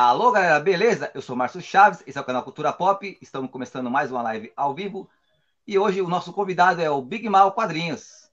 Alô, galera, beleza? Eu sou Márcio Chaves, esse é o canal Cultura Pop. Estamos começando mais uma live ao vivo. E hoje o nosso convidado é o Big Mal Quadrinhos.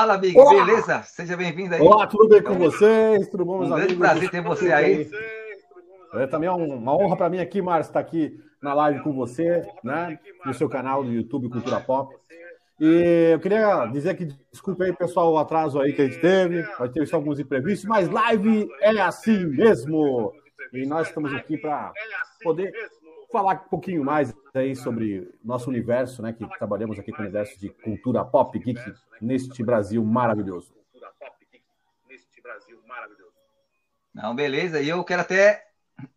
Fala, Big, Olá. beleza? Seja bem-vindo aí. Olá, tudo bem com vocês? Tudo bom, meus um amigos? Um grande prazer ter você aí. É também é uma honra para mim aqui, Márcio, estar aqui na live com você, né? No seu canal do YouTube Cultura Pop. E eu queria dizer que desculpa aí, pessoal, o atraso aí que a gente teve. Vai ter só alguns imprevistos, mas live é assim mesmo. E nós estamos aqui para poder falar um pouquinho mais aí sobre nosso universo, né? Que trabalhamos aqui com o universo de cultura pop geek neste Brasil maravilhoso. Não, beleza. E eu quero até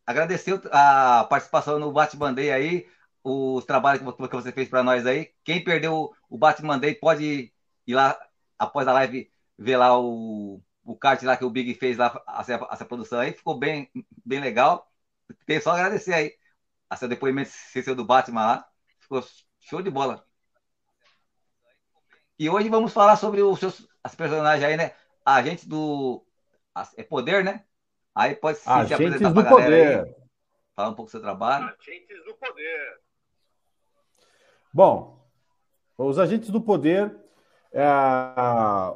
agradecer a participação no Batman Day aí, os trabalhos que você fez para nós aí. Quem perdeu o Batman Day pode ir lá após a live ver lá o, o kart lá que o Big fez lá, essa, essa produção aí. Ficou bem, bem legal. Tem só agradecer aí a seu depoimento seu do Batman lá. Ficou show de bola. E hoje vamos falar sobre os seus as personagens aí, né? Agentes do. É poder, né? Aí pode se, Agentes se apresentar do poder. Aí, falar um pouco do seu trabalho. Agentes do poder. Bom, os agentes do poder. É,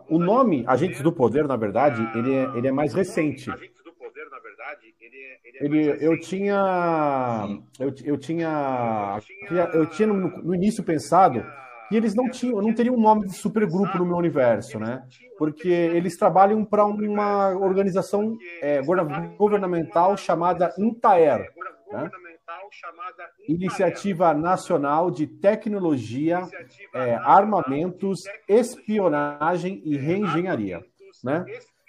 o nome Agentes do Poder, na verdade, ele é, ele é mais recente. Agentes do Poder, na verdade, ele é, ele, é eu tinha eu, eu tinha eu tinha no, no início pensado que eles não tinham, não teriam um nome de supergrupo no meu universo, né? Porque eles trabalham para uma organização é, governamental chamada Intaer, né? Iniciativa Nacional de Tecnologia, é, Armamentos, Espionagem e Reengenharia, né?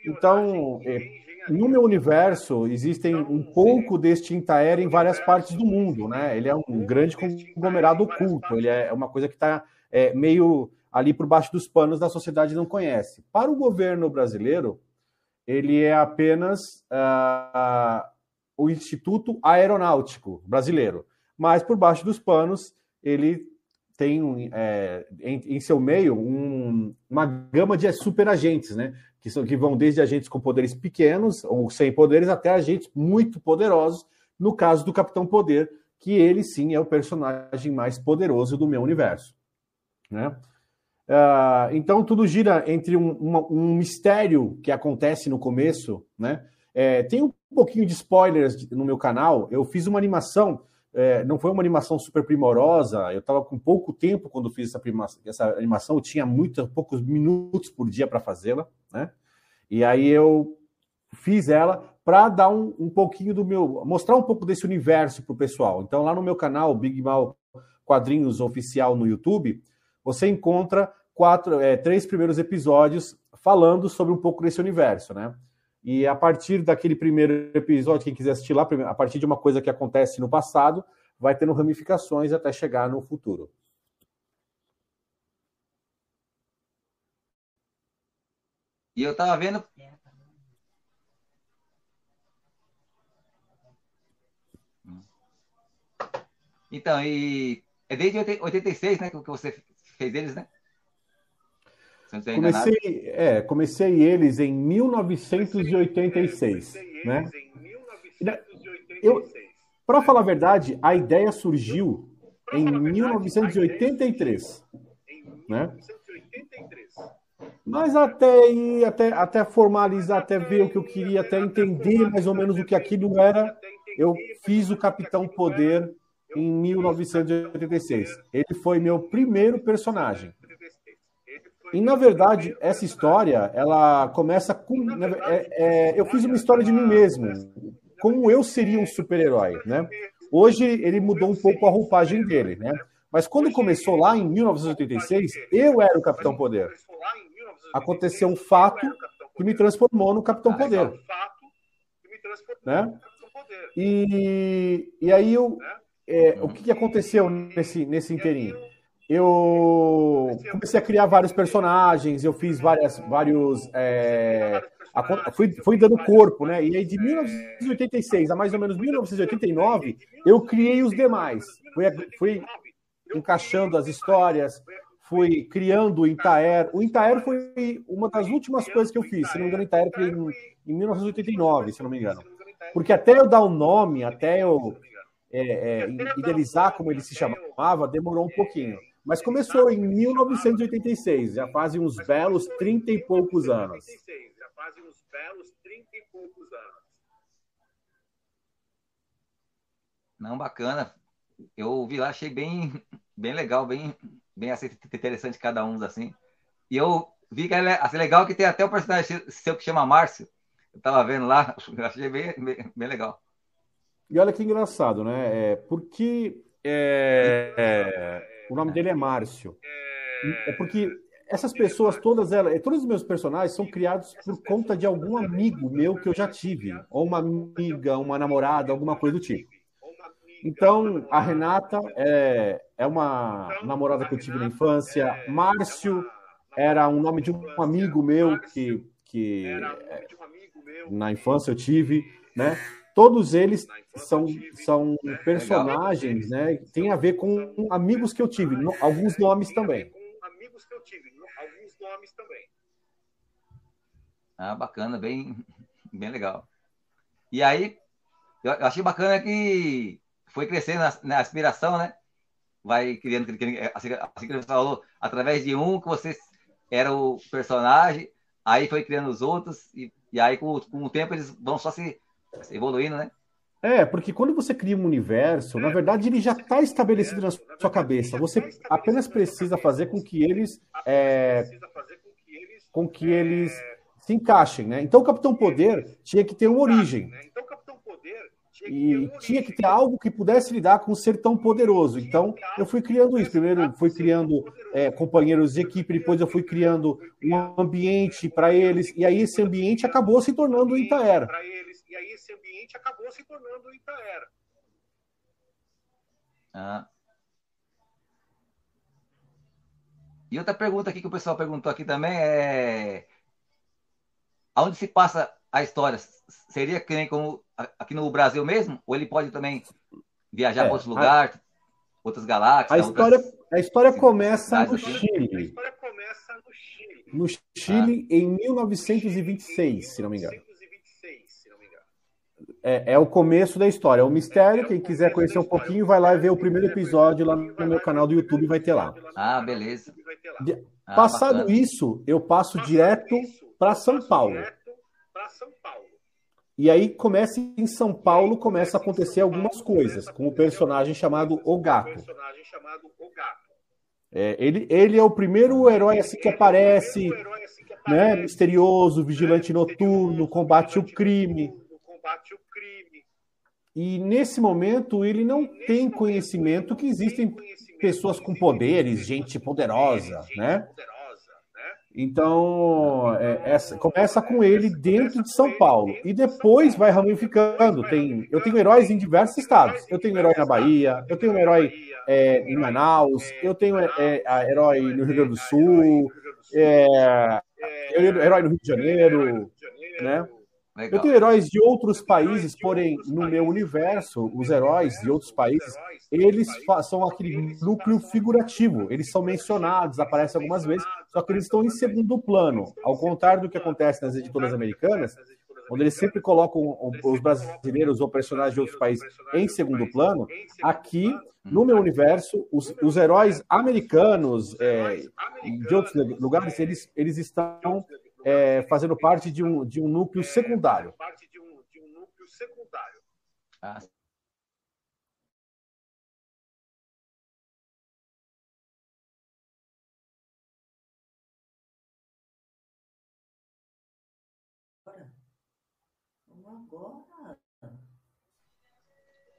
Então, é, no meu universo, existem um pouco deste Intaer em várias partes do mundo, né? Ele é um grande conglomerado oculto, ele é uma coisa que está é, meio ali por baixo dos panos da sociedade não conhece. Para o governo brasileiro, ele é apenas uh, o Instituto Aeronáutico Brasileiro, mas por baixo dos panos ele tem é, em, em, seu meio um, uma gama de superagentes, né? Que, são, que vão desde agentes com poderes pequenos ou sem poderes até agentes muito poderosos. No caso do Capitão Poder, que ele sim é o personagem mais poderoso do meu universo. Né? Uh, então tudo gira entre um, uma, um, mistério que acontece no começo, né? É, tem um pouquinho de spoilers no meu canal. Eu fiz uma animação, é, não foi uma animação super primorosa. Eu estava com pouco tempo quando fiz essa, prima, essa animação. Eu tinha muito, poucos minutos por dia para fazê-la, né? E aí eu fiz ela para dar um, um pouquinho do meu, mostrar um pouco desse universo para o pessoal. Então lá no meu canal Big Mal Quadrinhos Oficial no YouTube você encontra quatro, é, três primeiros episódios falando sobre um pouco desse universo, né? E a partir daquele primeiro episódio, quem quiser assistir lá, a partir de uma coisa que acontece no passado, vai tendo ramificações até chegar no futuro. E eu tava vendo. Então, e é desde 86, né, que você fez eles, né? Comecei, é, comecei eles em 1986, né? Eu, para falar a verdade, a ideia surgiu em 1983, né? Mas até ir, até, até formalizar, até ver o que eu queria, até entender mais ou menos o que aquilo era, eu fiz o Capitão Poder em 1986. Ele foi meu primeiro personagem. E na verdade, essa história, ela começa com. É, é, eu fiz uma história de mim mesmo, como eu seria um super-herói, né? Hoje ele mudou um pouco a roupagem dele, né? Mas quando começou lá em 1986, eu era o Capitão Poder. Aconteceu um fato que me transformou no Capitão Poder. Né? E, e aí eu, é, o que, aconteceu nesse, nesse inteirinho? Eu comecei a criar vários personagens, eu fiz várias, vários. É, a, fui, fui dando corpo, né? E aí de 1986 a mais ou menos 1989, eu criei os demais. Fui, fui encaixando as histórias, fui criando o Intaer. O Intaer foi uma das últimas coisas que eu fiz. Se não me engano, o Intaer foi em, em 1989, se não me engano. Porque até eu dar o um nome, até eu é, é, idealizar como ele se chamava, demorou um pouquinho. Mas começou em 1986, já fazem uns belos 30 e poucos anos. Já fazem uns belos 30 e poucos anos. Não, bacana. Eu vi lá, achei bem, bem legal, bem, bem assim, interessante cada um, assim. E eu vi que é assim, legal que tem até o personagem seu que chama Márcio. Eu tava vendo lá, achei bem, bem, bem legal. E olha que engraçado, né? É, porque é, é, o nome dele é Márcio. É porque essas pessoas todas elas, todos os meus personagens são criados por conta de algum amigo meu que eu já tive, ou uma amiga, uma namorada, alguma coisa do tipo. Então, a Renata é, é uma namorada que eu tive na infância. Márcio era um nome de um amigo meu que, que na infância eu tive, né? Todos eles são, são personagens, né? Tem a ver com amigos que eu tive, alguns nomes também. Amigos que eu tive, alguns nomes também. Ah, bacana, bem, bem legal. E aí, eu achei bacana que foi crescendo na, na aspiração, né? Vai criando, assim, assim que você falou, através de um que você era o personagem, aí foi criando os outros, e, e aí com, com o tempo eles vão só se evoluindo, né? É, porque quando você cria um universo, na verdade ele já está estabelecido na sua cabeça. Você apenas precisa fazer com que eles, é, com que eles se encaixem, né? Então o Capitão Poder tinha que ter uma origem. E tinha que ter algo que pudesse lidar com um ser tão poderoso. Então, eu fui criando isso. Primeiro, fui criando é, companheiros de equipe, depois eu fui criando um ambiente para eles, e aí esse ambiente acabou se tornando o Itaera e aí esse ambiente acabou se tornando o Itaera. Ah. E outra pergunta aqui que o pessoal perguntou aqui também é aonde se passa a história? Seria que nem como aqui no Brasil mesmo? Ou ele pode também viajar é, para outros lugares, a... outras galáxias? A história, outras... a história começa no Chile. A história começa no Chile. No Chile, ah. em 1926, se não me engano é, é, o começo da história, é o mistério. Quem quiser conhecer um pouquinho, vai lá e ver o primeiro episódio lá no meu canal do YouTube, vai ter lá. Ah, beleza. Ah, Passado bacana. isso, eu passo direto para São Paulo. E aí começa em São Paulo, começa a acontecer algumas coisas, com o personagem chamado O Gato. É, ele, ele é o primeiro herói assim que aparece, né, misterioso, vigilante noturno, combate o crime combate o crime. E nesse momento ele não tem conhecimento que existem pessoas com poderes, gente poderosa, né? Então, é, essa, começa com ele dentro de São Paulo e depois vai ramificando. Tem, eu tenho heróis em diversos estados. Eu tenho herói na Bahia, eu tenho herói é, em Manaus, eu tenho é, é herói no Rio Grande do Sul, é, herói no Rio de Janeiro, né? Legal. Eu tenho heróis de outros países, porém, no meu universo, os heróis de outros países, eles são aquele núcleo figurativo. Eles são mencionados, aparecem algumas vezes, só que eles estão em segundo plano. Ao contrário do que acontece nas editoras americanas, onde eles sempre colocam os brasileiros ou personagens de outros países em segundo plano, aqui, no meu universo, os, os heróis americanos é, de outros lugares, eles, eles estão é, fazendo parte de um, de um núcleo secundário. Ah,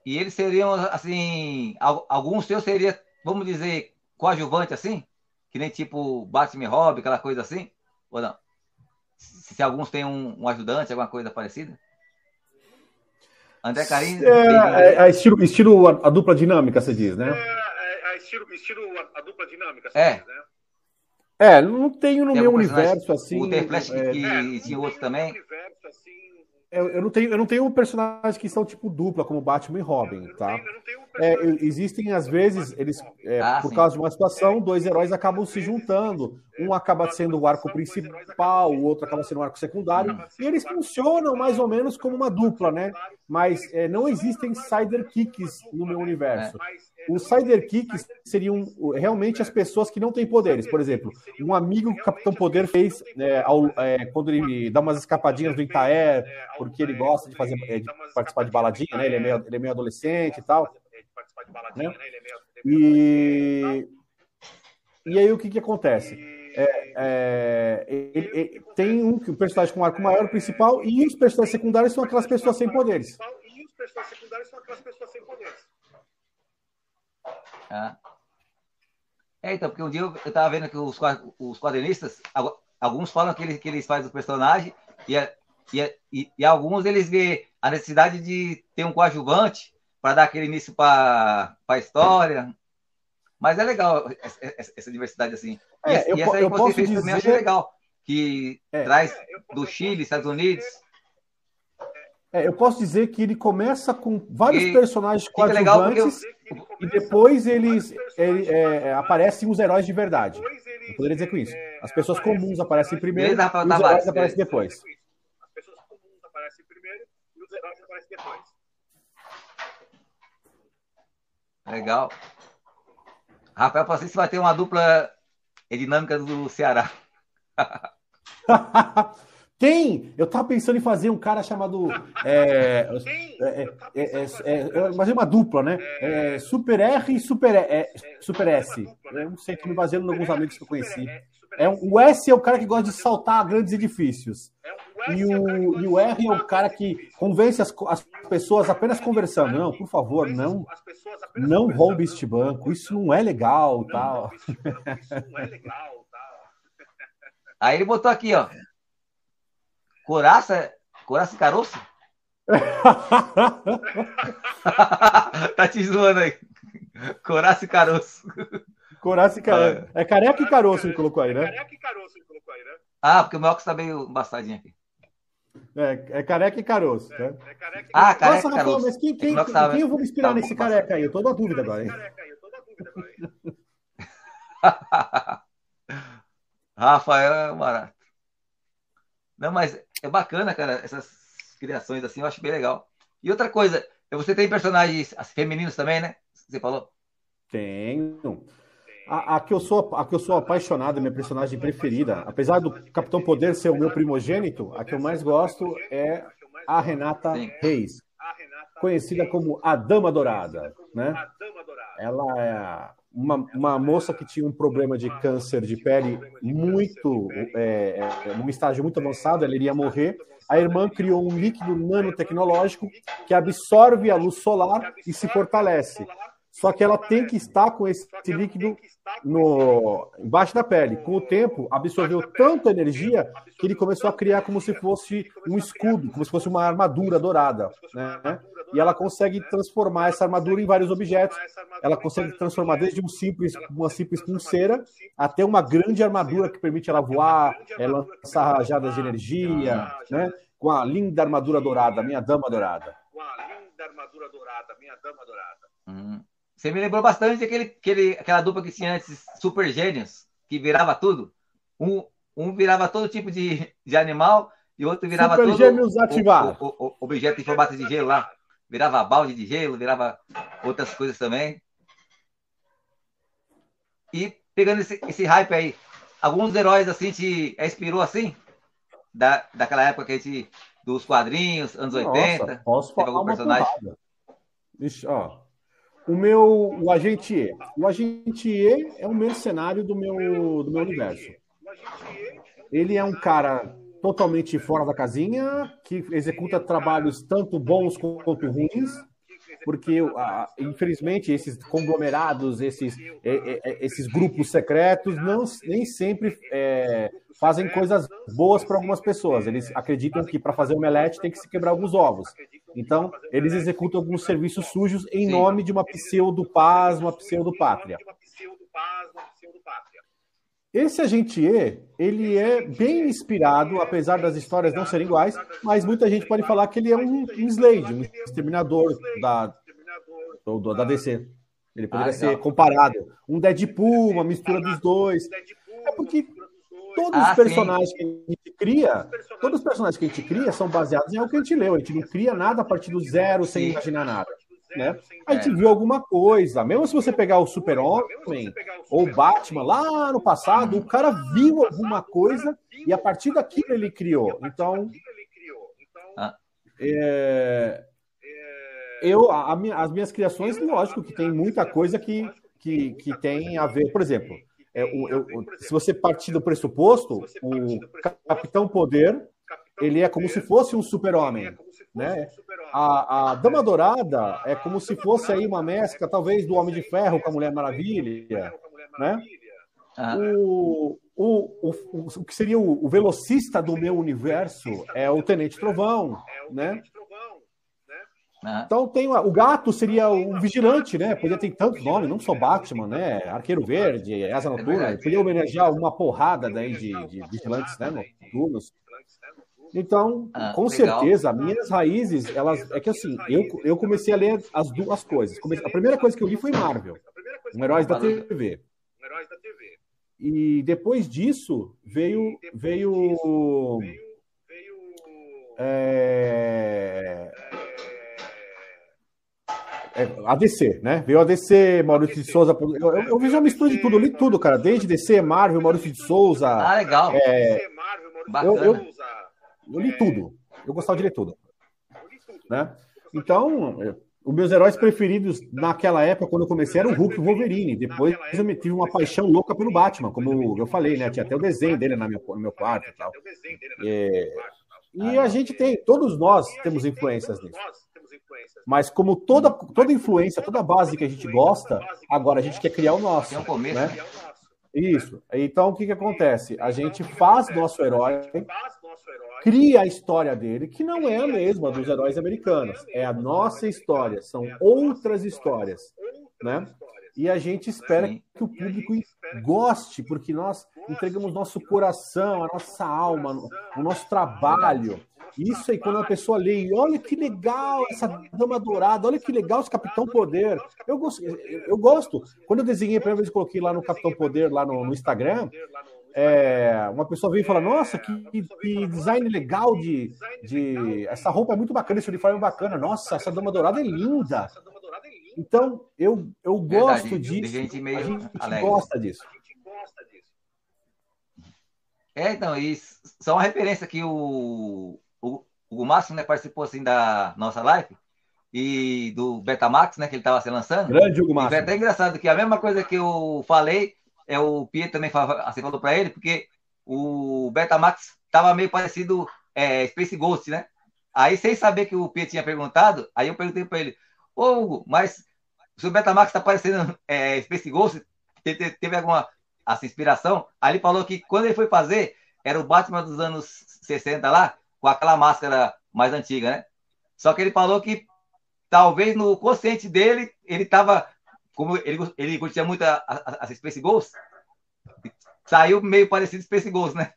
E eles seriam, assim, alguns seus seria, vamos dizer, coadjuvante, assim? Que nem tipo Batman Hobby, aquela coisa assim? Ou não? Se, se alguns têm um, um, ajudante, alguma coisa parecida? André Carim. É, é, é, estilo, estilo a, a, dupla dinâmica, você diz, né? É, é estilo, estilo a, a, dupla dinâmica, você é. diz, né? É, não tenho no Tem meu universo assim. O The Flash é, que tinha outro também. Universo, assim, eu, eu, não tenho, eu não tenho personagens que são tipo dupla, como Batman e Robin, tá? É, existem, às vezes, eles, é, ah, por sim. causa de uma situação, dois heróis acabam se juntando. Um acaba sendo o arco principal, o outro acaba sendo o arco secundário, e eles funcionam mais ou menos como uma dupla, né? Mas é, não existem sidekicks no meu universo. Os sidekicks seriam realmente as pessoas que não têm poderes. Por exemplo, um amigo que o Capitão Poder fez é, ao, é, quando ele dá umas escapadinhas do Itaer, porque ele gosta de fazer é, de participar de baladinha, né? Ele é meio, ele é meio adolescente e tal. Né? E, e aí o que, que acontece? É, é, ele, ele, tem um, um personagem com um arco maior principal e os personagens secundários são aquelas pessoas sem poderes. E os personagens secundários são aquelas pessoas sem poderes. Ah. É, então, porque um dia eu estava vendo que os, os quadrinistas, alguns falam que eles, que eles fazem o personagem e, e, e, e alguns eles vê a necessidade de ter um coadjuvante para dar aquele início para a história. Mas é legal essa, essa diversidade assim. E, é, eu, e essa aí que você fez dizer... também achei legal. Que é. traz do Chile, Estados Unidos. É, eu posso dizer que ele começa com vários e personagens coadjuvantes eu... e depois eles ele, é, aparecem os heróis de verdade. Eu poderia dizer com isso. As pessoas comuns aparecem primeiro e os heróis aparecem depois. As pessoas comuns aparecem primeiro e os heróis aparecem depois. Legal. Rafael Francisco vai ter uma dupla dinâmica do Ceará. Tem! Eu tava pensando em fazer um cara chamado. É, é, é, é, mas é uma dupla, né? Super R e Super, Super S. Eu não sei, tô me baseando em alguns amigos que eu conheci. É, o S é o cara que gosta de saltar grandes edifícios. E o, e o R é o cara que convence as, as pessoas apenas conversando. Não, por favor, não, não roube este banco. Isso não é legal, tal. Aí ele botou aqui, ó. Coraça, coraça e caroço? tá te zoando aí. Coraça e caroço. Coraça e caroço. É careca e caroço ele colocou aí, né? Careca e caroço ele colocou aí, né? Ah, porque o meu óculos tá meio embaçadinho aqui. É, é careca e caroço, né? É, careca e ah, careca Nossa, e caroço. mas quem, quem, quem, quem eu vou me inspirar tá nesse careca aí? Eu tô na dúvida agora? Rafael é barato. Não, mas é bacana, cara, essas criações assim, eu acho bem legal. E outra coisa, você tem personagens femininos também, né? Você falou? Tenho. A, a, que eu sou, a que eu sou apaixonado, minha personagem preferida, apesar do Capitão Poder ser o meu primogênito, a que eu mais gosto é a Renata. Reis, conhecida como a Dama Dourada, né? Ela é uma, uma moça que tinha um problema de câncer de pele muito, é, é, num estágio muito avançado, ela iria morrer. A irmã criou um líquido nanotecnológico que absorve a luz solar e se fortalece. Só que ela tem que estar com esse líquido no, embaixo da pele. Com o tempo, absorveu tanta energia que ele começou a criar como se fosse um escudo, como se fosse uma armadura dourada. Né? E ela consegue transformar essa armadura em vários objetos. Ela consegue transformar desde um simples, uma simples pulseira até uma grande armadura que permite ela voar, ela lançar rajadas de energia, né? com a linda armadura dourada, minha dama dourada. Com a linda armadura dourada, minha dama dourada. Uhum. Você me lembrou bastante aquele, aquele, aquela dupla que tinha antes, Super Gênios, que virava tudo. Um, um virava todo tipo de, de animal e o outro virava Super todo Gêmeos ativar. O, o, o, objeto em formato de gelo lá. Virava balde de gelo, virava outras coisas também. E pegando esse, esse hype aí, alguns heróis assim te inspirou assim? Da, daquela época que a gente, dos quadrinhos, anos Nossa, 80? Posso falar uma personagem? Deixa, ó. O meu, o agente E. O agente E é um mercenário do meu, do meu universo. Ele é um cara totalmente fora da casinha, que executa trabalhos tanto bons quanto ruins, porque infelizmente esses conglomerados, esses, esses grupos secretos, não nem sempre é, fazem coisas boas para algumas pessoas. Eles acreditam que para fazer omelete tem que se quebrar alguns ovos. Então, eles executam alguns serviços sujos em nome de uma pseudo-paz, uma pseudo-pátria. Esse agente E, ele é bem inspirado, apesar das histórias não serem iguais, mas muita gente pode falar que ele é um, um Slade, um exterminador da, do, da DC. Ele poderia ah, ser comparado. Um Deadpool, uma mistura dos dois. É porque todos ah, os personagens sim. que a gente cria, todos os personagens que a gente cria são baseados em algo que a gente leu. A gente não cria nada a partir do zero, sem imaginar nada. Né? A gente é. viu alguma coisa. Mesmo se você pegar o Super-Homem ou o Batman lá no passado, o cara viu alguma coisa e a partir daquilo ele criou. Então, ah. é, eu, a, a, as minhas criações, lógico que tem muita coisa que, que, que tem a ver. Por exemplo, é, o, eu, se você partir do pressuposto, o Capitão Poder, ele é como se fosse um super-homem. Né? A, a Dama Dourada é como se fosse aí uma mescla, talvez, do Homem de Ferro com a Mulher Maravilha. Né? Ah. O, o, o, o que seria o, o velocista do meu universo é o Tenente Trovão. Né? Né? Então tem uma, o gato seria o vigilante, né? Podia ter tantos nomes, não só Batman, né? Arqueiro Verde, Asa é Noturna. Podia homenagear uma porrada daí de, de vigilantes, né? Noturnos. Então, ah, com legal. certeza, minhas raízes, elas é que assim, eu, eu comecei a ler as duas coisas. A primeira coisa que eu li foi Marvel, um Heróis da TV. E depois disso veio veio, é, é, a DC, né? Veio a DC, Maurício de Souza. Eu, eu, eu mistura de tudo, eu li tudo, cara. Desde DC, Marvel, Maurício de Souza. Ah, legal. É, eu, eu, eu, li tudo. Eu gostava de ler tudo. Né? Então, os meus heróis preferidos naquela época, quando eu comecei, eram o Hulk e o Wolverine. Depois eu me tive uma paixão louca pelo Batman, como eu falei, né? Tinha até o desenho dele na minha, no meu quarto e tal. É, e a gente tem, todos nós temos influências nisso. Mas como toda, toda influência, toda base que a gente gosta, agora a gente quer criar o nosso. É né? Isso. Então o que, que acontece? A gente faz nosso herói, cria a história dele, que não é a mesma dos heróis americanos. É a nossa história, são outras histórias, né? E a gente espera Sim. que o público goste, porque nós entregamos nosso coração, a nossa alma, o nosso trabalho isso aí, quando a pessoa lê, olha que legal essa dama dourada, olha que legal esse Capitão Poder. Eu gosto. Eu gosto. Quando eu desenhei a primeira vez, coloquei lá no Capitão Poder, lá no, no Instagram, é, uma pessoa veio e fala: Nossa, que, que, design legal de, de. Essa roupa é muito bacana, esse uniforme é bacana. Nossa, essa dama dourada é linda. Então, eu, eu gosto Verdade, disso. Gente meio a gente alegre. gosta disso. É, então, e só uma referência que o, o, o Márcio né, participou assim da nossa live e do Betamax, né, que ele estava se lançando. Grande Hugo Márcio. É até engraçado que a mesma coisa que eu falei, é o Pietro também assim, falou para ele, porque o Betamax estava meio parecido é, Space Ghost, né? Aí, sem saber que o Pietro tinha perguntado, aí eu perguntei para ele, ô Hugo, mas se o Betamax está parecendo é, Space Ghost, teve, teve alguma assim, inspiração? Aí ele falou que quando ele foi fazer, era o Batman dos anos 60 lá, com aquela máscara mais antiga, né? Só que ele falou que talvez no consciente dele, ele estava, como ele, ele curtia muito as Space Ghost, saiu meio parecido Space Ghost, né?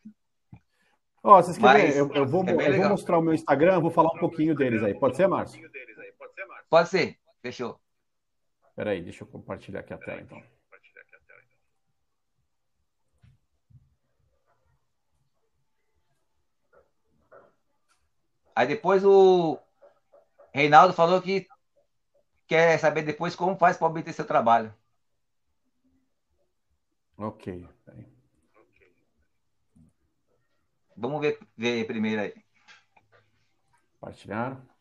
Ó, oh, vocês querem Mas, eu, eu, vou, é eu vou mostrar o meu Instagram, vou falar um pouquinho deles aí. Pode ser, Márcio? Pode ser, fechou. Peraí, deixa eu compartilhar aqui a tela, então. Aí depois o Reinaldo falou que quer saber depois como faz para obter seu trabalho. Ok. Vamos ver, ver primeiro aí. Compartilhar.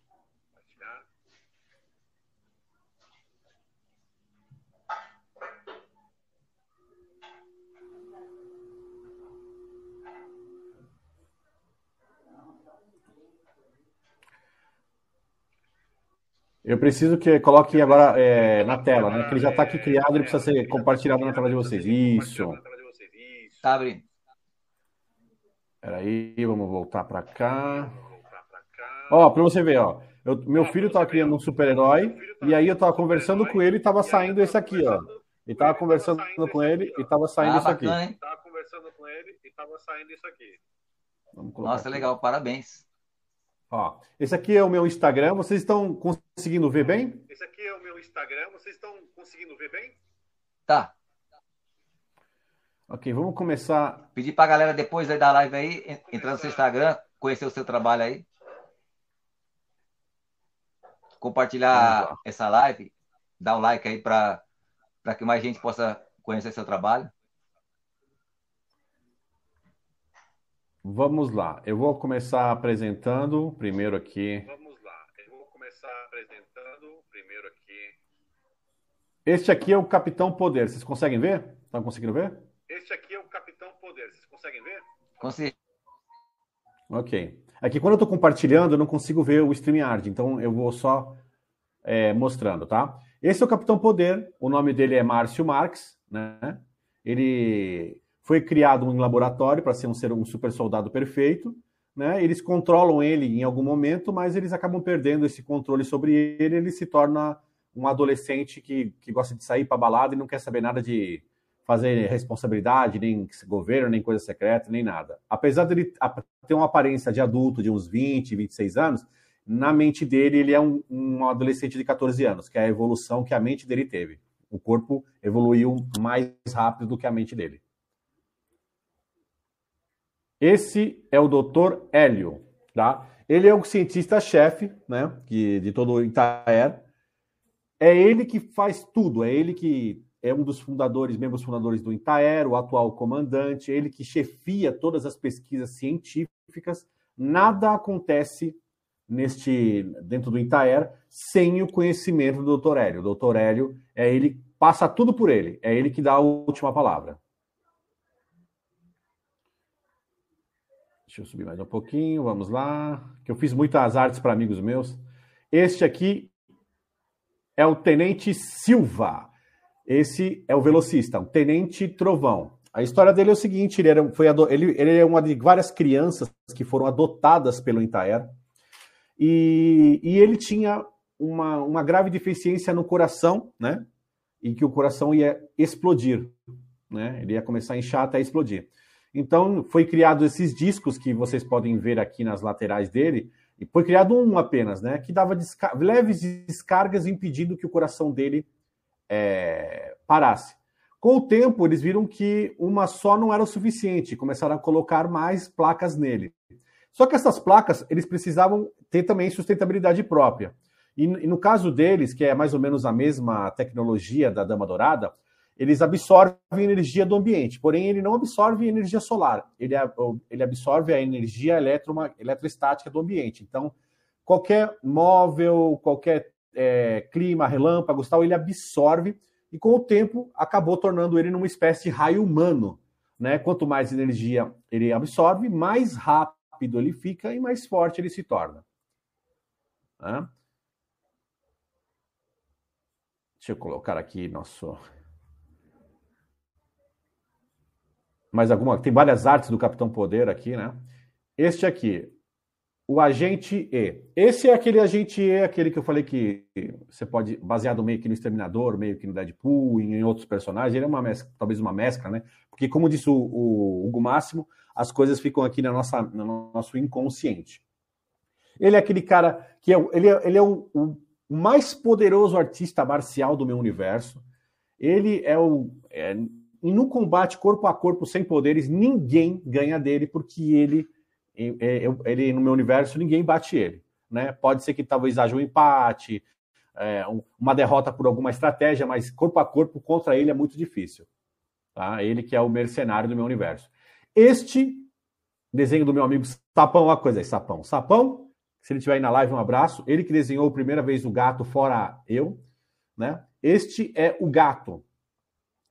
Eu preciso que coloque agora é, na tela, né? Que ele já está aqui criado, ele precisa ser compartilhado na tela de vocês. Isso. Tá abrindo. Peraí, vamos voltar para cá. Ó, para você ver, ó. Eu, meu filho estava criando um super-herói e aí eu estava conversando com ele e estava saindo esse aqui, ó. E estava conversando com ele e estava saindo ah, isso aqui. Estava conversando com ele e estava saindo isso aqui. Nossa, aqui. legal, parabéns. Ó, esse aqui é o meu Instagram, vocês estão conseguindo ver bem? Esse aqui é o meu Instagram, vocês estão conseguindo ver bem? Tá. Ok, vamos começar. Pedir pra galera depois aí da live aí, entrar no seu Instagram, conhecer o seu trabalho aí. Compartilhar essa live, dar um like aí para que mais gente possa conhecer seu trabalho. Vamos lá, eu vou começar apresentando primeiro aqui. Vamos lá, eu vou começar apresentando primeiro aqui. Este aqui é o Capitão Poder, vocês conseguem ver? Estão conseguindo ver? Este aqui é o Capitão Poder, vocês conseguem ver? Consigo. Ok. Aqui quando eu estou compartilhando, eu não consigo ver o StreamYard, então eu vou só é, mostrando, tá? Esse é o Capitão Poder, o nome dele é Márcio Marx, né? Ele foi criado em laboratório para ser um, ser um super soldado perfeito. Né? Eles controlam ele em algum momento, mas eles acabam perdendo esse controle sobre ele. Ele se torna um adolescente que, que gosta de sair para balada e não quer saber nada de fazer responsabilidade, nem governo, nem coisa secreta, nem nada. Apesar dele ter uma aparência de adulto de uns 20, 26 anos, na mente dele ele é um, um adolescente de 14 anos, que é a evolução que a mente dele teve. O corpo evoluiu mais rápido do que a mente dele. Esse é o Dr. Hélio, tá? Ele é o cientista-chefe, né, que, de todo o Itaer. É ele que faz tudo, é ele que é um dos fundadores, membros fundadores do Itaer, o atual comandante, é ele que chefia todas as pesquisas científicas. Nada acontece neste dentro do Itaer sem o conhecimento do Dr. Hélio. O Dr. Hélio é ele passa tudo por ele, é ele que dá a última palavra. Deixa eu subir mais um pouquinho, vamos lá. Que eu fiz muitas artes para amigos meus. Este aqui é o Tenente Silva. Esse é o velocista, o Tenente Trovão. A história dele é o seguinte: ele, era, foi, ele, ele é uma de várias crianças que foram adotadas pelo Intaer. E, e ele tinha uma, uma grave deficiência no coração, né? E que o coração ia explodir, né? Ele ia começar a inchar até explodir. Então, foi criado esses discos que vocês podem ver aqui nas laterais dele, e foi criado um apenas, né? Que dava desca leves descargas impedindo que o coração dele é, parasse. Com o tempo, eles viram que uma só não era o suficiente, começaram a colocar mais placas nele. Só que essas placas, eles precisavam ter também sustentabilidade própria. E, e no caso deles, que é mais ou menos a mesma tecnologia da Dama Dourada, eles absorvem energia do ambiente, porém ele não absorve energia solar, ele, ele absorve a energia eletro, eletrostática do ambiente. Então, qualquer móvel, qualquer é, clima, relâmpagos, tal, ele absorve e com o tempo acabou tornando ele numa espécie de raio humano. Né? Quanto mais energia ele absorve, mais rápido ele fica e mais forte ele se torna. Né? Deixa eu colocar aqui nosso mais alguma? Tem várias artes do Capitão Poder aqui, né? Este aqui, o agente E. Esse é aquele agente E, aquele que eu falei que você pode, baseado meio que no Exterminador, meio que no Deadpool, em outros personagens, ele é uma mescla, talvez uma mescla, né? Porque, como disse o, o Hugo Máximo, as coisas ficam aqui na nossa, no nosso inconsciente. Ele é aquele cara que é, ele é, ele é o, o mais poderoso artista marcial do meu universo. Ele é o. É, e no combate corpo a corpo sem poderes, ninguém ganha dele, porque ele, é, ele no meu universo, ninguém bate ele. Né? Pode ser que talvez haja um empate, é, uma derrota por alguma estratégia, mas corpo a corpo contra ele é muito difícil. Tá? Ele que é o mercenário do meu universo. Este desenho do meu amigo Sapão, uma coisa aí, Sapão. Sapão, se ele estiver aí na live, um abraço. Ele que desenhou a primeira vez o gato, fora eu. Né? Este é o gato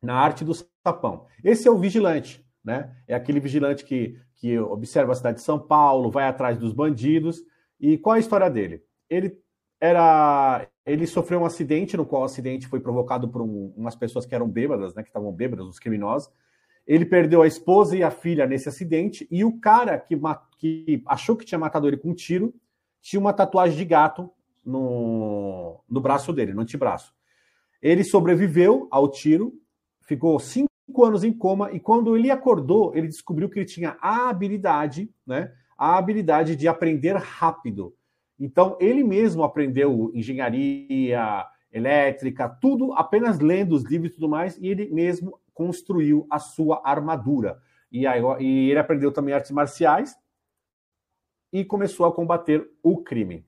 na arte do sapão. Esse é o vigilante, né? É aquele vigilante que, que observa a cidade de São Paulo, vai atrás dos bandidos. E qual é a história dele? Ele era ele sofreu um acidente, no qual o acidente foi provocado por um, umas pessoas que eram bêbadas, né, que estavam bêbadas, os criminosos. Ele perdeu a esposa e a filha nesse acidente, e o cara que, que achou que tinha matado ele com um tiro tinha uma tatuagem de gato no, no braço dele, no antebraço. Ele sobreviveu ao tiro, ficou cinco anos em coma, e quando ele acordou, ele descobriu que ele tinha a habilidade, né? A habilidade de aprender rápido. Então, ele mesmo aprendeu engenharia, elétrica, tudo apenas lendo os livros e tudo mais, e ele mesmo construiu a sua armadura. E, aí, e ele aprendeu também artes marciais e começou a combater o crime.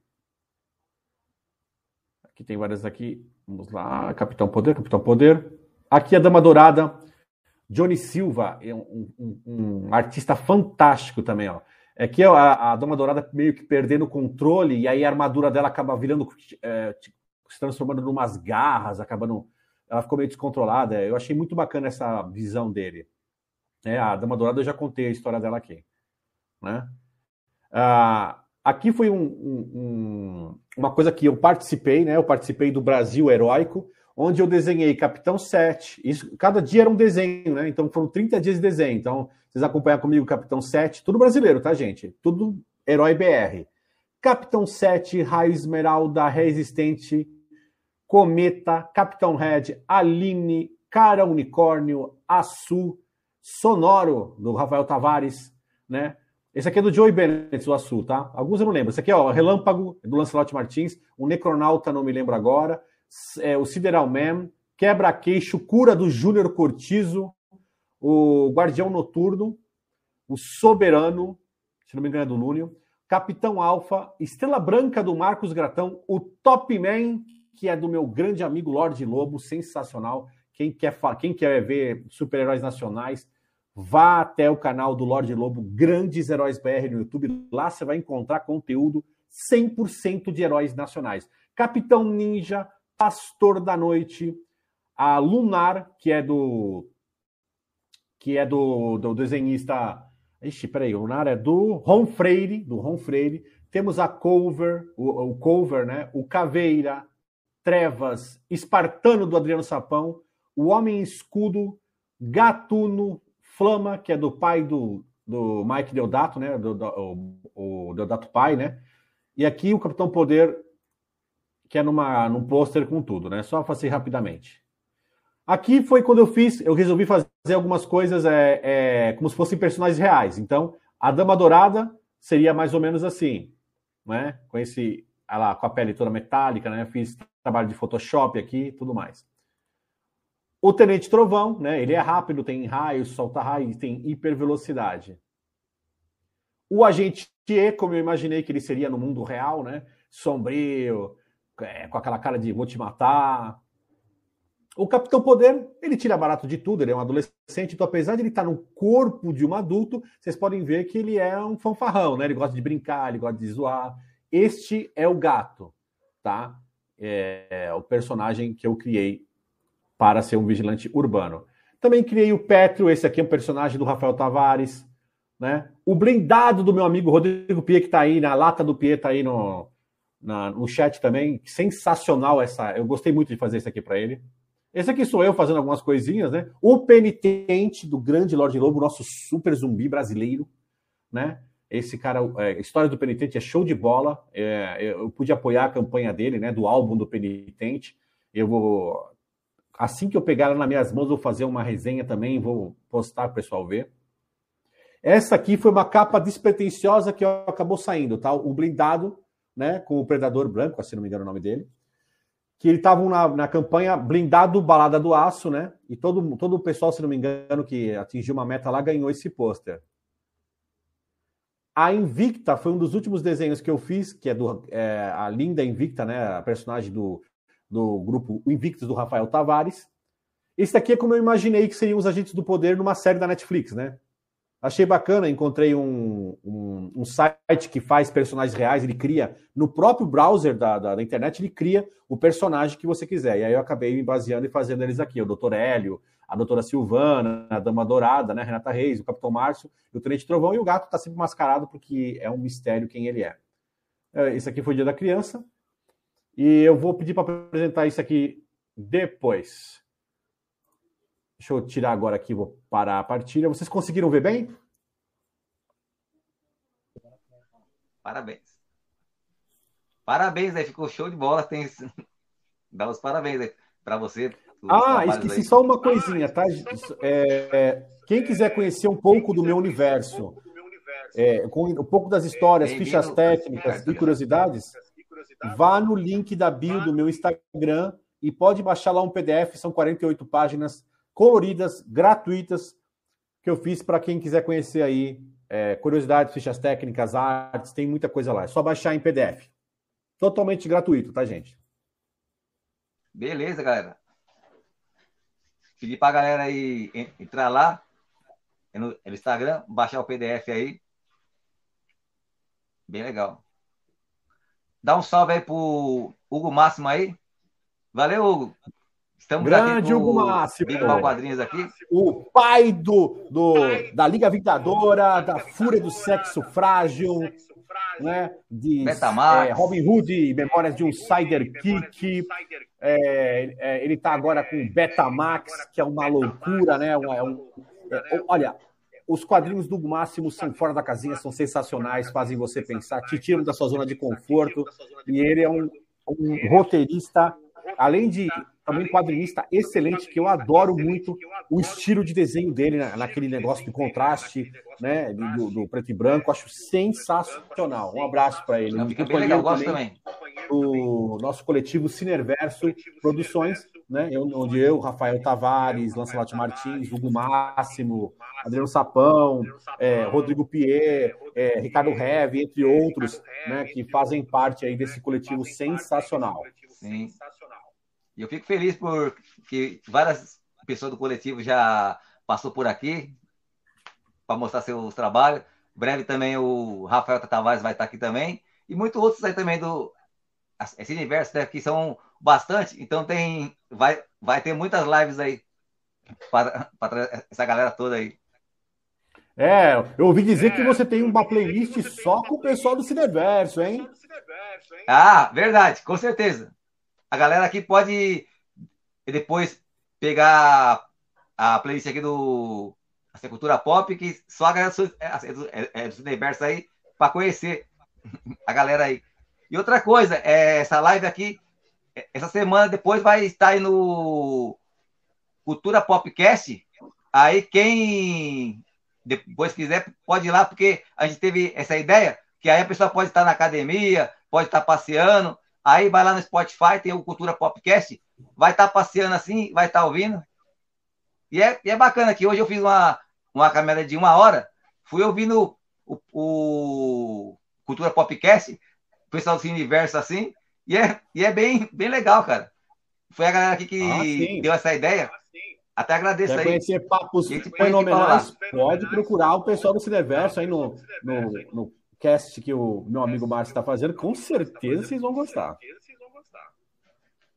Aqui tem várias aqui. Vamos lá. Capitão Poder, Capitão Poder. Aqui a Dama Dourada. Johnny Silva, é um, um, um artista fantástico também, ó. É que a, a Dama Dourada meio que perdendo o controle, e aí a armadura dela acaba virando, é, se transformando em umas garras, acabando. Ela ficou meio descontrolada. Eu achei muito bacana essa visão dele. É, a Dama Dourada eu já contei a história dela aqui. Né? Ah, aqui foi um, um, uma coisa que eu participei, né? Eu participei do Brasil Heróico, onde eu desenhei Capitão 7. Isso, cada dia era um desenho, né? Então foram 30 dias de desenho. Então, vocês acompanham comigo Capitão 7, tudo brasileiro, tá, gente? Tudo herói BR. Capitão 7, Raio Esmeralda, Resistente, Cometa, Capitão Red, Aline, Cara Unicórnio, Açu, Sonoro, do Rafael Tavares, né? Esse aqui é do Joey Bennett, o Açu, tá? Alguns eu não lembro. Esse aqui é ó, Relâmpago, do Lancelot Martins, o Necronauta, não me lembro agora, é, o Sideral Man, Quebra-Queixo, Cura do Júnior Cortizo, o Guardião Noturno, o Soberano, se não me engano é do Núnio, Capitão Alfa, Estrela Branca do Marcos Gratão, o Top Man, que é do meu grande amigo Lorde Lobo, sensacional. Quem quer, quem quer ver super-heróis nacionais, vá até o canal do Lorde Lobo, Grandes Heróis BR no YouTube. Lá você vai encontrar conteúdo 100% de heróis nacionais. Capitão Ninja, Pastor da Noite, a Lunar, que é do que é do, do desenhista. Ixi, peraí, Nara é do Ron Freire, do Ron Freire. Temos a Cover, o, o Cover, né? O Caveira, Trevas, Espartano do Adriano Sapão, o Homem Escudo, Gatuno, Flama, que é do pai do, do Mike Deodato, né? Do, do, o, o Deodato pai, né? E aqui o Capitão Poder, que é numa, num pôster com tudo, né? Só fazer rapidamente. Aqui foi quando eu fiz, eu resolvi fazer algumas coisas é, é, como se fossem personagens reais. Então, a Dama Dourada seria mais ou menos assim, né? Com esse, ela com a pele toda metálica, né? Fiz trabalho de Photoshop aqui, tudo mais. O Tenente Trovão, né? Ele é rápido, tem raios, solta raios, tem hipervelocidade. O Agente E, como eu imaginei que ele seria no mundo real, né? Sombrio, é, com aquela cara de vou te matar, o Capitão Poder, ele tira barato de tudo, ele é um adolescente, então apesar de ele estar no corpo de um adulto, vocês podem ver que ele é um fanfarrão, né? Ele gosta de brincar, ele gosta de zoar. Este é o gato, tá? É, é o personagem que eu criei para ser um vigilante urbano. Também criei o Petro, esse aqui é um personagem do Rafael Tavares, né? O blindado do meu amigo Rodrigo Pia, que está aí, na lata do Pia, está aí no, na, no chat também. Sensacional essa. Eu gostei muito de fazer isso aqui para ele. Esse aqui sou eu fazendo algumas coisinhas, né? O penitente do grande Lorde Lobo, nosso super zumbi brasileiro, né? Esse cara, é, história do penitente é show de bola. É, eu pude apoiar a campanha dele, né? Do álbum do penitente. Eu vou, assim que eu pegar ela nas minhas mãos, vou fazer uma resenha também, vou postar para o pessoal ver. Essa aqui foi uma capa despretensiosa que acabou saindo, tá? O blindado, né? Com o Predador Branco, se não me engano o nome dele que eles estavam na, na campanha blindado Balada do Aço, né? E todo, todo o pessoal, se não me engano, que atingiu uma meta lá, ganhou esse pôster. A Invicta foi um dos últimos desenhos que eu fiz, que é, do, é a linda Invicta, né? A personagem do, do grupo Invictus do Rafael Tavares. Esse daqui é como eu imaginei que seriam os agentes do poder numa série da Netflix, né? Achei bacana, encontrei um, um, um, site que faz personagens reais, ele cria no próprio browser da, da, da, internet, ele cria o personagem que você quiser. E aí eu acabei me baseando e fazendo eles aqui: o Dr. Hélio, a Doutora Silvana, a Dama Dourada, né, Renata Reis, o Capitão Márcio, o Tenente Trovão, e o gato está sempre mascarado porque é um mistério quem ele é. é. Esse aqui foi o dia da criança. E eu vou pedir para apresentar isso aqui depois. Deixa eu tirar agora aqui, vou parar a partilha. Vocês conseguiram ver bem? Parabéns. Parabéns aí, ficou show de bola. Tem... Dá os parabéns aí para você. Ah, esqueci aí. só uma coisinha, tá? É, é, quem quiser conhecer um pouco do meu universo, é, com um pouco das histórias, fichas técnicas e curiosidades, vá no link da bio do meu Instagram e pode baixar lá um PDF, são 48 páginas coloridas, gratuitas, que eu fiz para quem quiser conhecer aí é, curiosidades, fichas técnicas, artes, tem muita coisa lá. É só baixar em PDF. Totalmente gratuito, tá, gente? Beleza, galera. Pedir pra galera aí entrar lá no, Instagram, baixar o PDF aí. Bem legal. Dá um salve aí pro Hugo Máximo aí. Valeu, Hugo. Estamos Grande Hugo Máximo. Quadrinhos aqui. O pai do, do, da Liga Vingadora, da Fúria do Sexo Frágil, né? De é, Robin Hood, Memórias de um Sidekick. É, é, ele está agora com Betamax, que é uma loucura, né? Um, é é, olha, os quadrinhos do Máximo são fora da casinha, são sensacionais, fazem você pensar, te tiram da sua zona de conforto. E ele é um, um roteirista, além de também quadrinista excelente, que eu adoro muito o estilo de desenho dele, naquele negócio de contraste, né, do, do preto e branco, acho sensacional. Um abraço para ele. Fica bem legal, gosto também. O nosso coletivo Cinerverso Produções, né, onde eu, Rafael Tavares, Lancelot Martins, Hugo Máximo, Adriano Sapão, é, Rodrigo Pierre, é, Ricardo Heve, entre outros, né, que fazem parte aí desse coletivo sensacional. Sim. E eu fico feliz por que várias pessoas do coletivo já passou por aqui para mostrar seus trabalhos. Breve também o Rafael Tavares vai estar aqui também. E muitos outros aí também do esse universo, né, que são bastante. Então tem vai vai ter muitas lives aí para, para essa galera toda aí. É, eu ouvi dizer é, que você tem uma playlist só com o pessoal do Cineverso, hein? Ah, verdade, com certeza. A galera aqui pode depois pegar a playlist aqui do a Cultura Pop, que só a galera é, é, do, é, é universo aí para conhecer a galera aí. E outra coisa, é, essa live aqui, essa semana depois vai estar aí no Cultura Popcast. Aí quem depois quiser pode ir lá, porque a gente teve essa ideia, que aí a pessoa pode estar na academia, pode estar passeando, Aí vai lá no Spotify, tem o Cultura Popcast, vai estar tá passeando assim, vai estar tá ouvindo. E é, e é bacana que hoje eu fiz uma, uma caminhada de uma hora, fui ouvindo o, o Cultura Popcast, o pessoal do universo assim, e é, e é bem, bem legal, cara. Foi a galera aqui que ah, deu essa ideia. Até agradeço Quer aí. conhecer papos fenomenais, pode procurar o pessoal do Cineverso aí no, no, no cast que o meu amigo Márcio está fazendo, com certeza vocês vão gostar.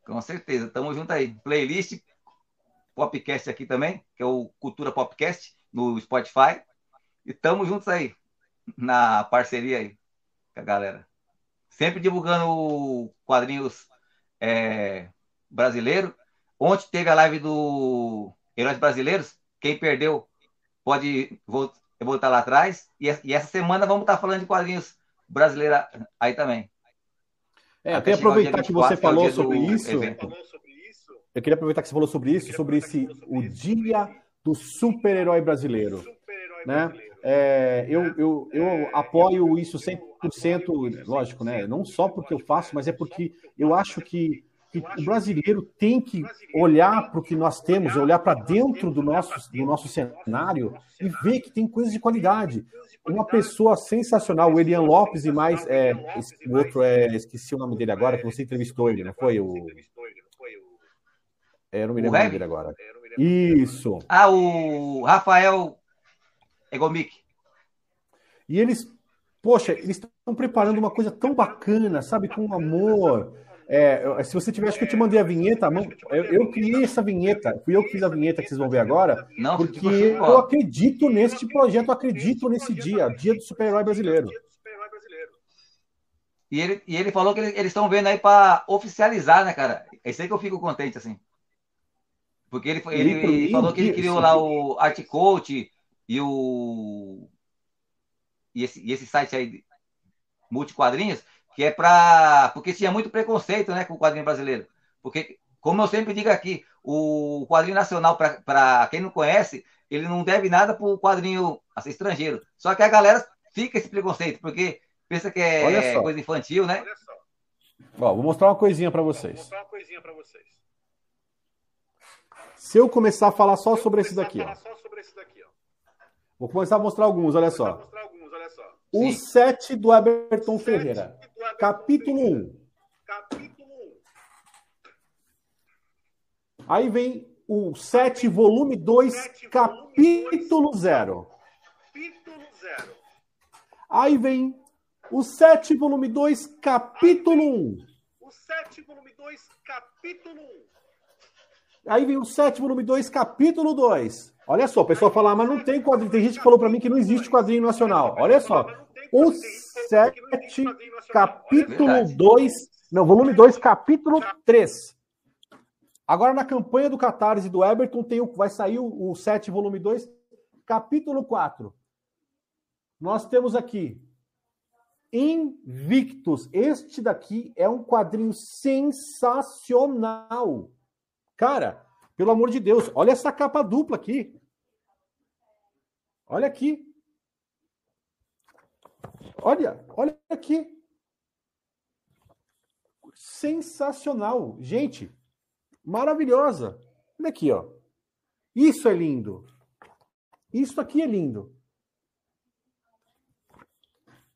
Com certeza, tamo junto aí. Playlist Popcast aqui também, que é o Cultura Popcast no Spotify. E tamo juntos aí na parceria aí com a galera. Sempre divulgando quadrinhos é, brasileiros. Ontem teve a live do Heróis Brasileiros. Quem perdeu pode eu vou estar lá atrás. E, e essa semana vamos estar falando de quadrinhos brasileiros aí também. É, até aproveitar que você falou sobre isso. Eu queria aproveitar que você falou sobre isso, sobre esse o dia do super-herói brasileiro. Né? É, eu, eu, eu apoio isso 100%, lógico, né? Não só porque eu faço, mas é porque eu acho que que o brasileiro tem que olhar para o que nós temos, olhar para dentro do nosso, do nosso cenário e ver que tem coisas de qualidade. Uma pessoa sensacional, o Elian Lopes e mais, é, o outro, é, esqueci o nome dele agora, que você entrevistou ele, né? Foi o... É, não me lembro o nome dele agora. Isso. Ah, o Rafael Egomic. E eles, poxa, eles estão preparando uma coisa tão bacana, sabe, com amor, é, se você acho que eu te mandei a vinheta. Eu, eu, criei essa vinheta, fui eu que fiz a vinheta que vocês vão ver agora, Não, porque eu acredito neste projeto, acredito nesse dia, dia do super-herói brasileiro. E ele, e ele falou que eles estão vendo aí para oficializar, né, cara? É isso aí que eu fico contente, assim. Porque ele, ele, ele falou que ele criou lá o Art Coach e o. E esse, e esse site aí, multiquadrinhos, que é para. Porque tinha muito preconceito né, com o quadrinho brasileiro. Porque, como eu sempre digo aqui, o quadrinho nacional, para quem não conhece, ele não deve nada para o quadrinho assim, estrangeiro. Só que a galera fica esse preconceito, porque pensa que é coisa infantil, né? Olha só. Ó, vou mostrar uma coisinha para vocês. Vou mostrar uma coisinha para vocês. Se eu começar a falar só sobre esse daqui, ó. Vou começar a mostrar alguns, olha só. O 7 do Eberton Ferreira. Capítulo 1. Aí vem o 7, volume 2, capítulo 0. Aí vem o 7, volume 2, capítulo 1. O 7, volume 2, capítulo 1. Aí vem o 7, volume 2, capítulo 2. Olha só, o pessoal fala, ah, mas não tem quadrinho. Tem gente que falou para mim que não existe quadrinho nacional. Olha só. O 7, capítulo 2. Não, volume 2, capítulo 3. Agora, na campanha do Catarse do Everton, tem o, vai sair o, o 7, volume 2, capítulo 4. Nós temos aqui Invictus. Este daqui é um quadrinho sensacional. Cara, pelo amor de Deus, olha essa capa dupla aqui. Olha aqui. Olha, olha aqui. Sensacional. Gente, maravilhosa. Olha aqui, ó. Isso é lindo. Isso aqui é lindo.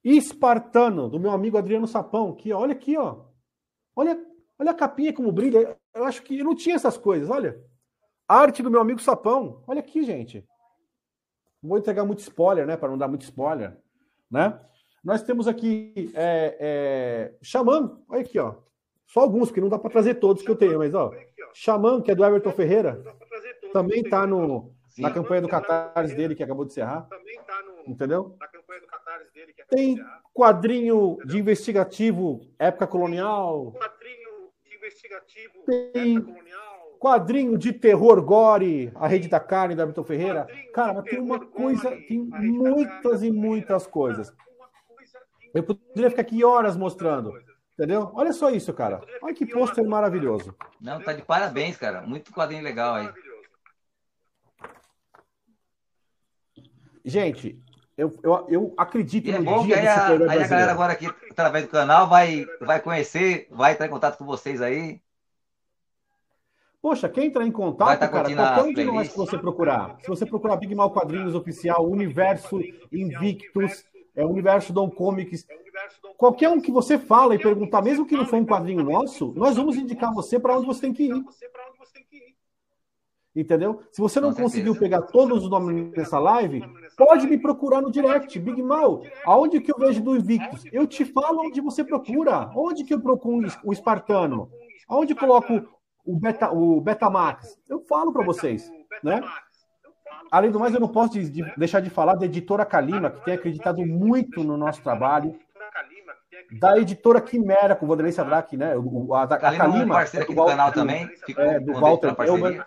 Espartano, do meu amigo Adriano Sapão, que olha aqui, ó. Olha, olha a capinha como brilha. Eu acho que não tinha essas coisas, olha. Arte do meu amigo Sapão. Olha aqui, gente. Não vou entregar muito spoiler, né? Para não dar muito spoiler, né? Nós temos aqui é, é, Xamã, olha aqui, ó. Só alguns, porque não dá para trazer todos que eu tenho, mas ó. Xamã, que é do Everton Ferreira, também está no, na campanha do Catarse dele, que acabou de encerrar. Entendeu? Tem quadrinho de investigativo época colonial. Investigativo, tem quadrinho de terror gore, a Rede da Carne, da Vitor Ferreira. Cara, mas tem uma coisa, tem muitas e muitas coisas. Eu poderia ficar aqui horas mostrando. Entendeu? Olha só isso, cara. Olha que pôster maravilhoso. Não, tá de parabéns, cara. Muito quadrinho legal aí. Gente, eu, eu, eu acredito e é no dia que aí, a, aí a galera agora aqui, através do canal, vai, vai conhecer, vai entrar em contato com vocês aí. Poxa, quem entrar em contato, tá cara, qualquer um de nós que você procurar. Se você procurar Big Mal Quadrinhos Oficial, Universo Invictus, é Universo Dom Comics, qualquer um que você fala e perguntar, mesmo que não for um quadrinho nosso, nós vamos indicar você para onde você tem que ir. Entendeu? Se você não conseguiu pegar todos os nomes nessa live, pode me procurar no direct, Big Mal. Aonde que eu vejo do Invictus? Eu te falo onde você procura. Onde que eu procuro o Espartano? Aonde coloco o, Beta, o Betamax? Eu falo para vocês, né? Além do mais, eu não posso de, de, deixar de falar da editora Kalima, que tem acreditado muito no nosso trabalho. Da editora Quimera, com o Vanderlei Sadraque, né? O, a, a, a Kalima, é parceiro aqui do canal também. É, do Walter Neumann.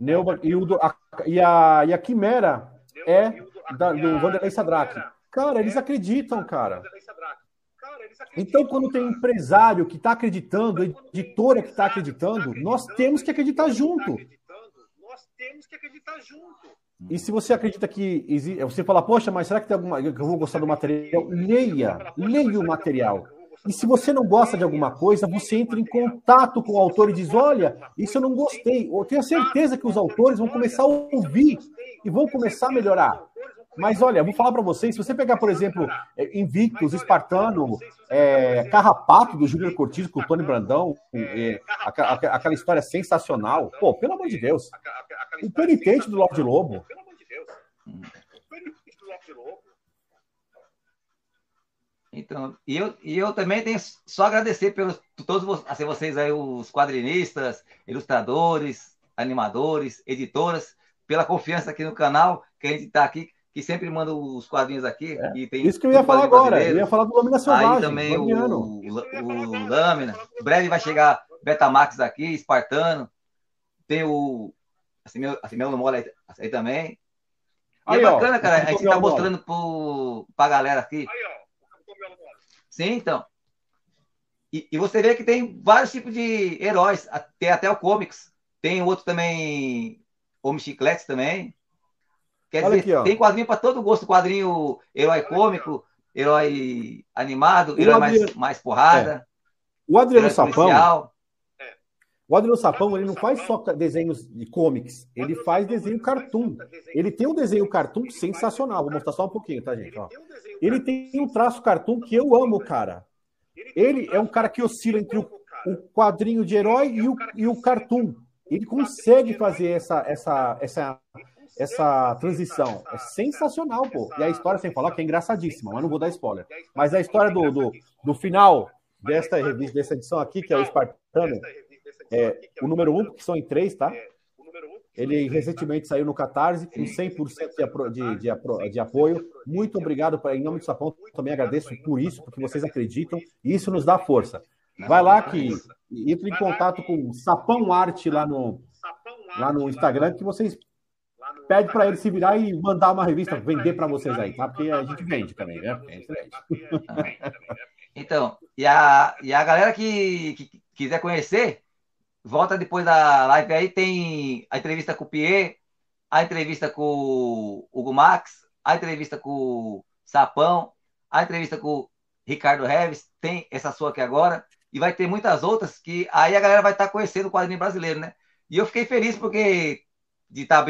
Neumann e, o, a, e, a, e a Quimera é da, do Vanderlei Sadraque. Cara, eles acreditam, cara. Então, quando tem empresário que está acreditando, editora que está acreditando, nós temos que acreditar junto. E se você acredita que existe, você fala, poxa, mas será que tem alguma que eu vou gostar do material? Leia, leia o material. E se você não gosta de alguma coisa, você entra em contato com o autor e diz: Olha, isso eu não gostei. Eu tenho certeza que os autores vão começar a ouvir e vão começar a melhorar. Mas olha, vou falar para vocês: se você pegar, por exemplo, é, Invictus, Espartano, é, Carrapato do Júlio Cortizo com o Tony Brandão, é, aquela, aquela história sensacional, pô, pelo amor de Deus. O penitente do Lorde Lobo. Pelo amor de Deus. O penitente do Lorde Lobo. Então, e eu, e eu também tenho só agradecer pelos todos assim, vocês aí, os quadrinistas, ilustradores, animadores, editoras, pela confiança aqui no canal, que a gente está aqui que sempre manda os quadrinhos aqui. É. E tem Isso que eu ia falar agora. Eu ia falar do Lâmina Selvagem. Aí também o, o, o Lâmina. Breve vai chegar Betamax aqui, Espartano. Tem o assim meu, assim meu mole aí, aí também. E aí, é bacana, ó, cara. A gente tá mostrando pro, pra galera aqui. Aí, ó. Sim, então. E, e, você vê que tem vários tipos de heróis. Tem até o comics. Tem outro também, Homem Chiclete também. Quer Olha dizer, aqui, tem quadrinho para todo gosto. Quadrinho herói cômico, herói animado, herói mais, mais porrada. É. O Adriano Sapão. O Adriano Sapão, ele não faz só desenhos de comics, ele faz desenho cartoon. Ele tem um desenho cartoon sensacional. Vou mostrar só um pouquinho, tá, gente? Ó. Ele tem um traço cartoon que eu amo, cara. Ele é um cara que oscila entre o, o quadrinho de herói e o, e o cartoon. Ele consegue fazer essa, essa, essa, essa transição. É sensacional, pô. E a história, sem falar, que é engraçadíssima, mas não vou dar spoiler. Mas a história do, do, do final desta revista, dessa edição aqui, que é o Espartano, é, o número um, que são em três, tá? Ele recentemente saiu no Catarse com 100% de, de, de, de, apoio. Muito obrigado, em nome do Sapão, também agradeço por isso, porque vocês acreditam e isso nos dá força. Vai lá que entre em contato com Sapão Arte lá no, lá no Instagram, que vocês pede para ele se virar e mandar uma revista, vender para vocês aí, tá? Porque a gente vende também, né? Então, e a, e a galera que, que quiser conhecer, volta depois da live aí, tem a entrevista com o Pierre, a entrevista com o Hugo Max, a entrevista com o Sapão, a entrevista com o Ricardo Reves, tem essa sua aqui agora, e vai ter muitas outras que aí a galera vai estar tá conhecendo o quadrinho brasileiro, né? E eu fiquei feliz porque de estar tá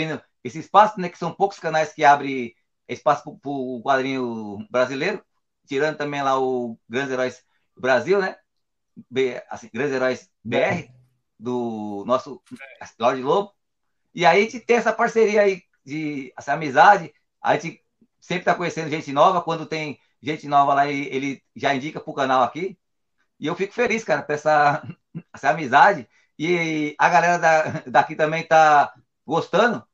esse espaço, né? Que são poucos canais que abrem espaço para o quadrinho brasileiro, tirando também lá o Grandes Heróis Brasil, né? B, assim, Grandes Heróis BR, do nosso Lorde Lobo. E aí a gente tem essa parceria aí, de essa amizade, a gente sempre está conhecendo gente nova, quando tem gente nova lá, ele, ele já indica para o canal aqui. E eu fico feliz, cara, por essa, essa amizade. E a galera da, daqui também tá gostando,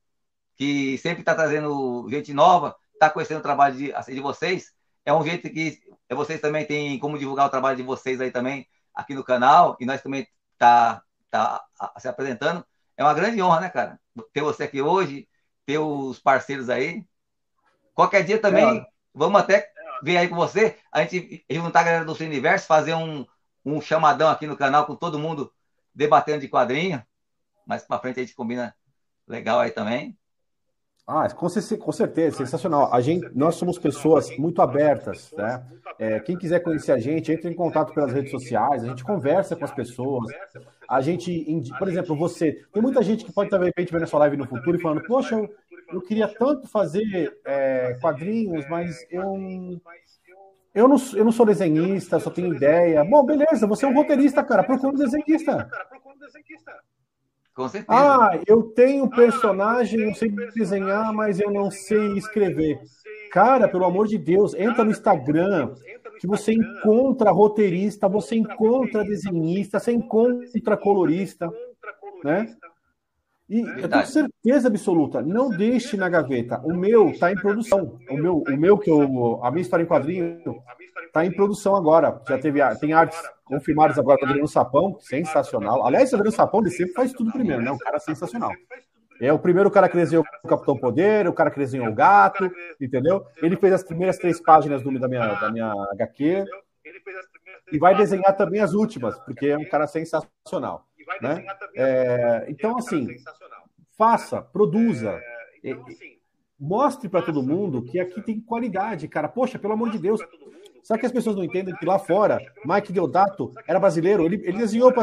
que sempre tá trazendo gente nova, tá conhecendo o trabalho de, assim, de vocês. É um jeito que vocês também têm como divulgar o trabalho de vocês aí também aqui no canal. E nós também tá, tá se apresentando. É uma grande honra, né, cara? Ter você aqui hoje, ter os parceiros aí. Qualquer dia também, é. vamos até ver aí com você. A gente juntar a galera do seu universo, fazer um, um chamadão aqui no canal com todo mundo debatendo de quadrinho. Mais para frente a gente combina legal aí também. Ah, com, com certeza, sensacional. A gente, nós somos pessoas muito abertas, né? É, quem quiser conhecer a gente, entre em contato pelas redes sociais, a gente conversa com as pessoas. A gente, por exemplo, você, tem muita gente que pode estar de repente vendo a sua live no futuro e falando, poxa, eu, eu queria tanto fazer é, quadrinhos, mas eu eu não, eu não sou desenhista, só tenho ideia. Bom, beleza, você é um roteirista, cara. Procura um desenhista. Com certeza. Ah, eu tenho personagem, eu sei desenhar, mas eu não sei escrever. Cara, pelo amor de Deus, entra no Instagram, que você encontra roteirista, você encontra desenhista, você encontra colorista, né? E eu tenho certeza absoluta, não deixe na gaveta. O meu está em produção. O meu, o meu que eu, a minha história em quadrinho está em produção agora. Já teve tem artes confirmadas agora com o Adriano Sapão, sensacional. Aliás, o Adriano Sapão ele sempre faz tudo primeiro, né? Um cara sensacional. É o primeiro cara que desenhou o Capitão Poder, o cara que desenhou o gato, entendeu? Ele fez as primeiras três páginas do, da, minha, da minha HQ. E vai desenhar também as últimas, porque é um cara sensacional vai né? desenhar também. É, então, assim, faça, produza. É, então, assim, mostre para todo mundo que aqui tem qualidade, cara. Poxa, pelo amor de Deus. Será que as pessoas não entendem que lá fora, Mike Deodato era brasileiro? Ele, ele desenhou para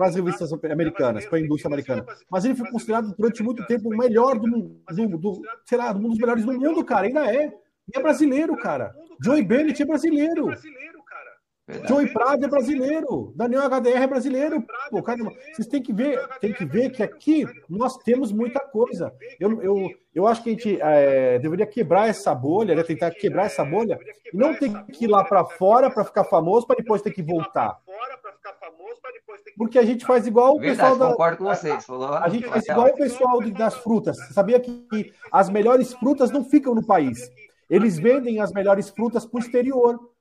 as revistas americanas, para a indústria americana. Mas ele foi considerado durante muito tempo o melhor do mundo, do, do, sei lá, um dos melhores do mundo, cara. Ainda é. E é brasileiro, cara. Joey Bennett é brasileiro. Verdade. Joey Prado é brasileiro, Daniel HDR é brasileiro. Pô, cara, vocês têm que ver, tem que ver que aqui nós temos muita coisa. Eu, eu, eu acho que a gente é, deveria quebrar essa bolha, né? tentar quebrar essa bolha, e não ter que ir lá para fora para ficar famoso para depois ter que voltar. Porque a gente faz igual o pessoal da. concordo com vocês. Falou, A gente faz igual o pessoal das frutas. Você sabia que as melhores frutas não ficam no país. Eles vendem as melhores frutas para o exterior.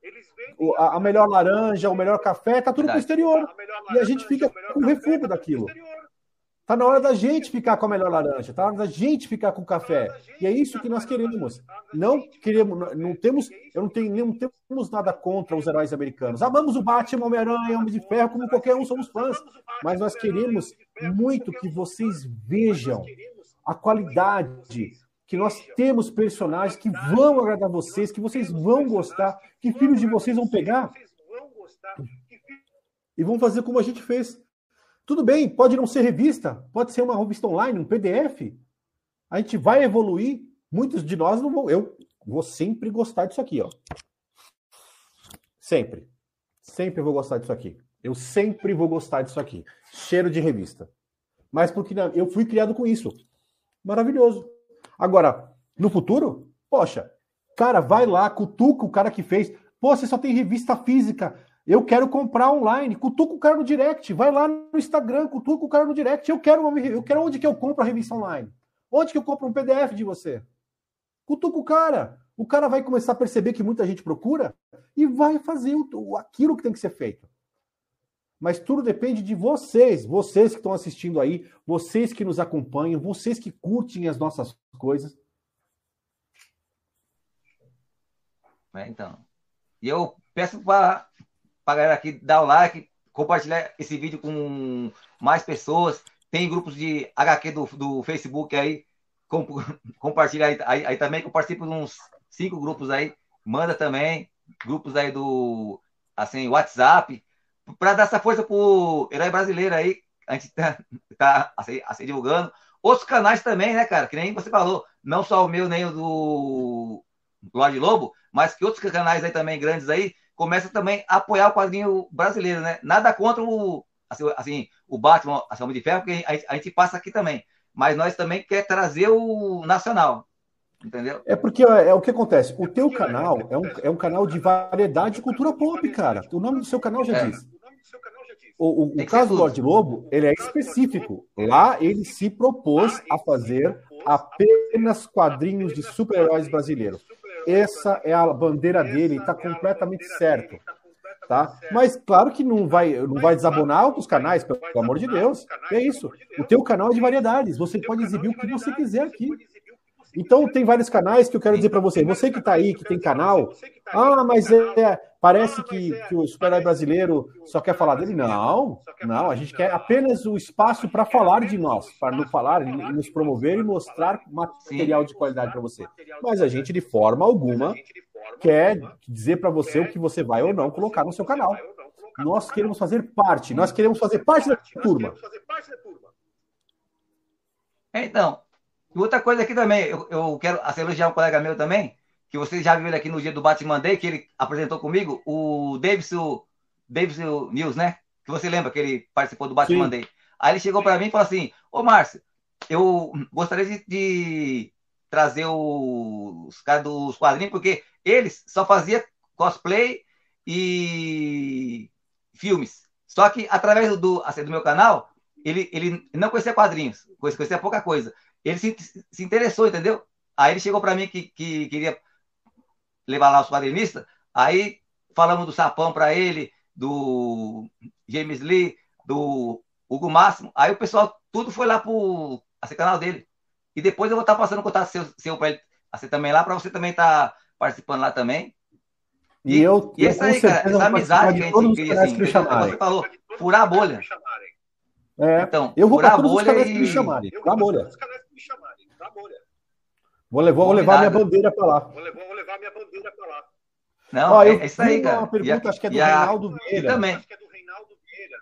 A, a melhor laranja, o melhor café, tá tudo para o exterior. E a gente fica com refúgio daquilo. Tá na hora da gente ficar com a melhor laranja, tá na hora da gente ficar com o café. E é isso que nós queremos. Não queremos, não temos, eu não tenho, não temos nada contra os heróis americanos. Amamos o Batman, Homem-Aranha, Homem de Ferro, como qualquer um somos fãs. Mas nós queremos muito que vocês vejam a qualidade que nós temos personagens que vão agradar vocês, que vocês vão gostar, que filhos de vocês vão pegar e vão fazer como a gente fez. Tudo bem, pode não ser revista, pode ser uma revista online, um PDF. A gente vai evoluir. Muitos de nós não vão. Eu vou sempre gostar disso aqui, ó. Sempre. Sempre vou gostar disso aqui. Eu sempre vou gostar disso aqui. Cheiro de revista. Mas porque não- eu fui criado com isso. Maravilhoso. Agora, no futuro, poxa, cara, vai lá, cutuca o cara que fez. Pô, você só tem revista física. Eu quero comprar online. Cutuca o cara no direct. Vai lá no Instagram, cutuca o cara no direct. Eu quero, uma, eu quero onde que eu compro a revista online? Onde que eu compro um PDF de você? Cutuca o cara. O cara vai começar a perceber que muita gente procura e vai fazer o- aquilo que tem que ser feito. Mas tudo depende de vocês, vocês que estão assistindo aí, vocês que nos acompanham, vocês que curtem as nossas coisas. É, então. E eu peço para a galera aqui dar o like, compartilhar esse vídeo com mais pessoas. Tem grupos de HQ do, do Facebook aí. Com, compartilha aí, aí, aí também, eu participo de uns cinco grupos aí. Manda também. Grupos aí do assim, WhatsApp. Para dar essa força pro herói brasileiro aí. A gente tá, tá assim, assim, divulgando. Outros canais também, né, cara? Que nem você falou. Não só o meu, nem o do Lorde Lobo, mas que outros canais aí também grandes aí começam também a apoiar o quadrinho brasileiro, né? Nada contra o assim, assim o Batman, a Homem de Ferro, porque a gente, a gente passa aqui também. Mas nós também quer trazer o nacional, entendeu? É porque é, o que acontece. O teu canal é um, é um canal de variedade de cultura pop, cara. O nome do seu canal já É. diz. O, o- o Tem que caso do. Lorde Lobo, ele é específico. Lá ele se propôs a fazer apenas quadrinhos de super-heróis brasileiros. Essa é a bandeira dele, está completamente certo. Tá? Mas claro que não vai, não vai desabonar outros canais, pelo amor de Deus. É isso. O teu canal é de variedades. Você pode exibir o que você quiser aqui. Então tem vários canais que eu quero dizer para você. Você que está aí, que tem canal, ah, mas é, parece que, que o super-herói brasileiro só quer falar dele. Não, não, a gente quer apenas o espaço para falar de nós, para nos falar, nos promover e mostrar material de qualidade para você. Mas a gente, de forma alguma, quer dizer para você o que você vai ou não colocar no seu canal. Nós queremos fazer parte, nós queremos fazer parte da turma. É, Então, e outra coisa aqui também, eu, eu quero assim, elogiar um colega meu também, que você já ele aqui no dia do Batman Day, que ele apresentou comigo, o Davidson, Davidson News, né? Que você lembra que ele participou do Batman Sim. Day. Aí ele chegou para mim e falou assim: Ô Márcio, eu gostaria de, de trazer o- os caras dos quadrinhos, porque eles só faziam cosplay e filmes. Só que através do, assim, do meu canal, ele, ele não conhecia quadrinhos, conhecia, conhecia pouca coisa. Ele se, se interessou, entendeu? Aí ele chegou para mim que, que queria levar lá os quadrinistas. Aí falamos do Sapão para ele, do James Lee, do Hugo Máximo. Aí o pessoal tudo foi lá pro assim, canal dele. E depois eu vou estar passando o contato seu, seu para ele assim, também lá, para você também estar participando lá também. E, eu, E eu essa com aí, cara, essa amizade que a gente cria, assim, que você falou, furar a bolha. É, Então, eu vou furar para a todos os bolha canais que me e- chamarem. Furar a bolha. Os canais que me chamarem, tá bolha. Vou levar, vou levar minha bandeira para lá. Vou levar minha bandeira pra lá. Não, Ó, é, eu é isso aí, cara. uma pergunta, E a- acho que é do a- Reinaldo Vieira. também. Acho que é do Reinaldo Vieira.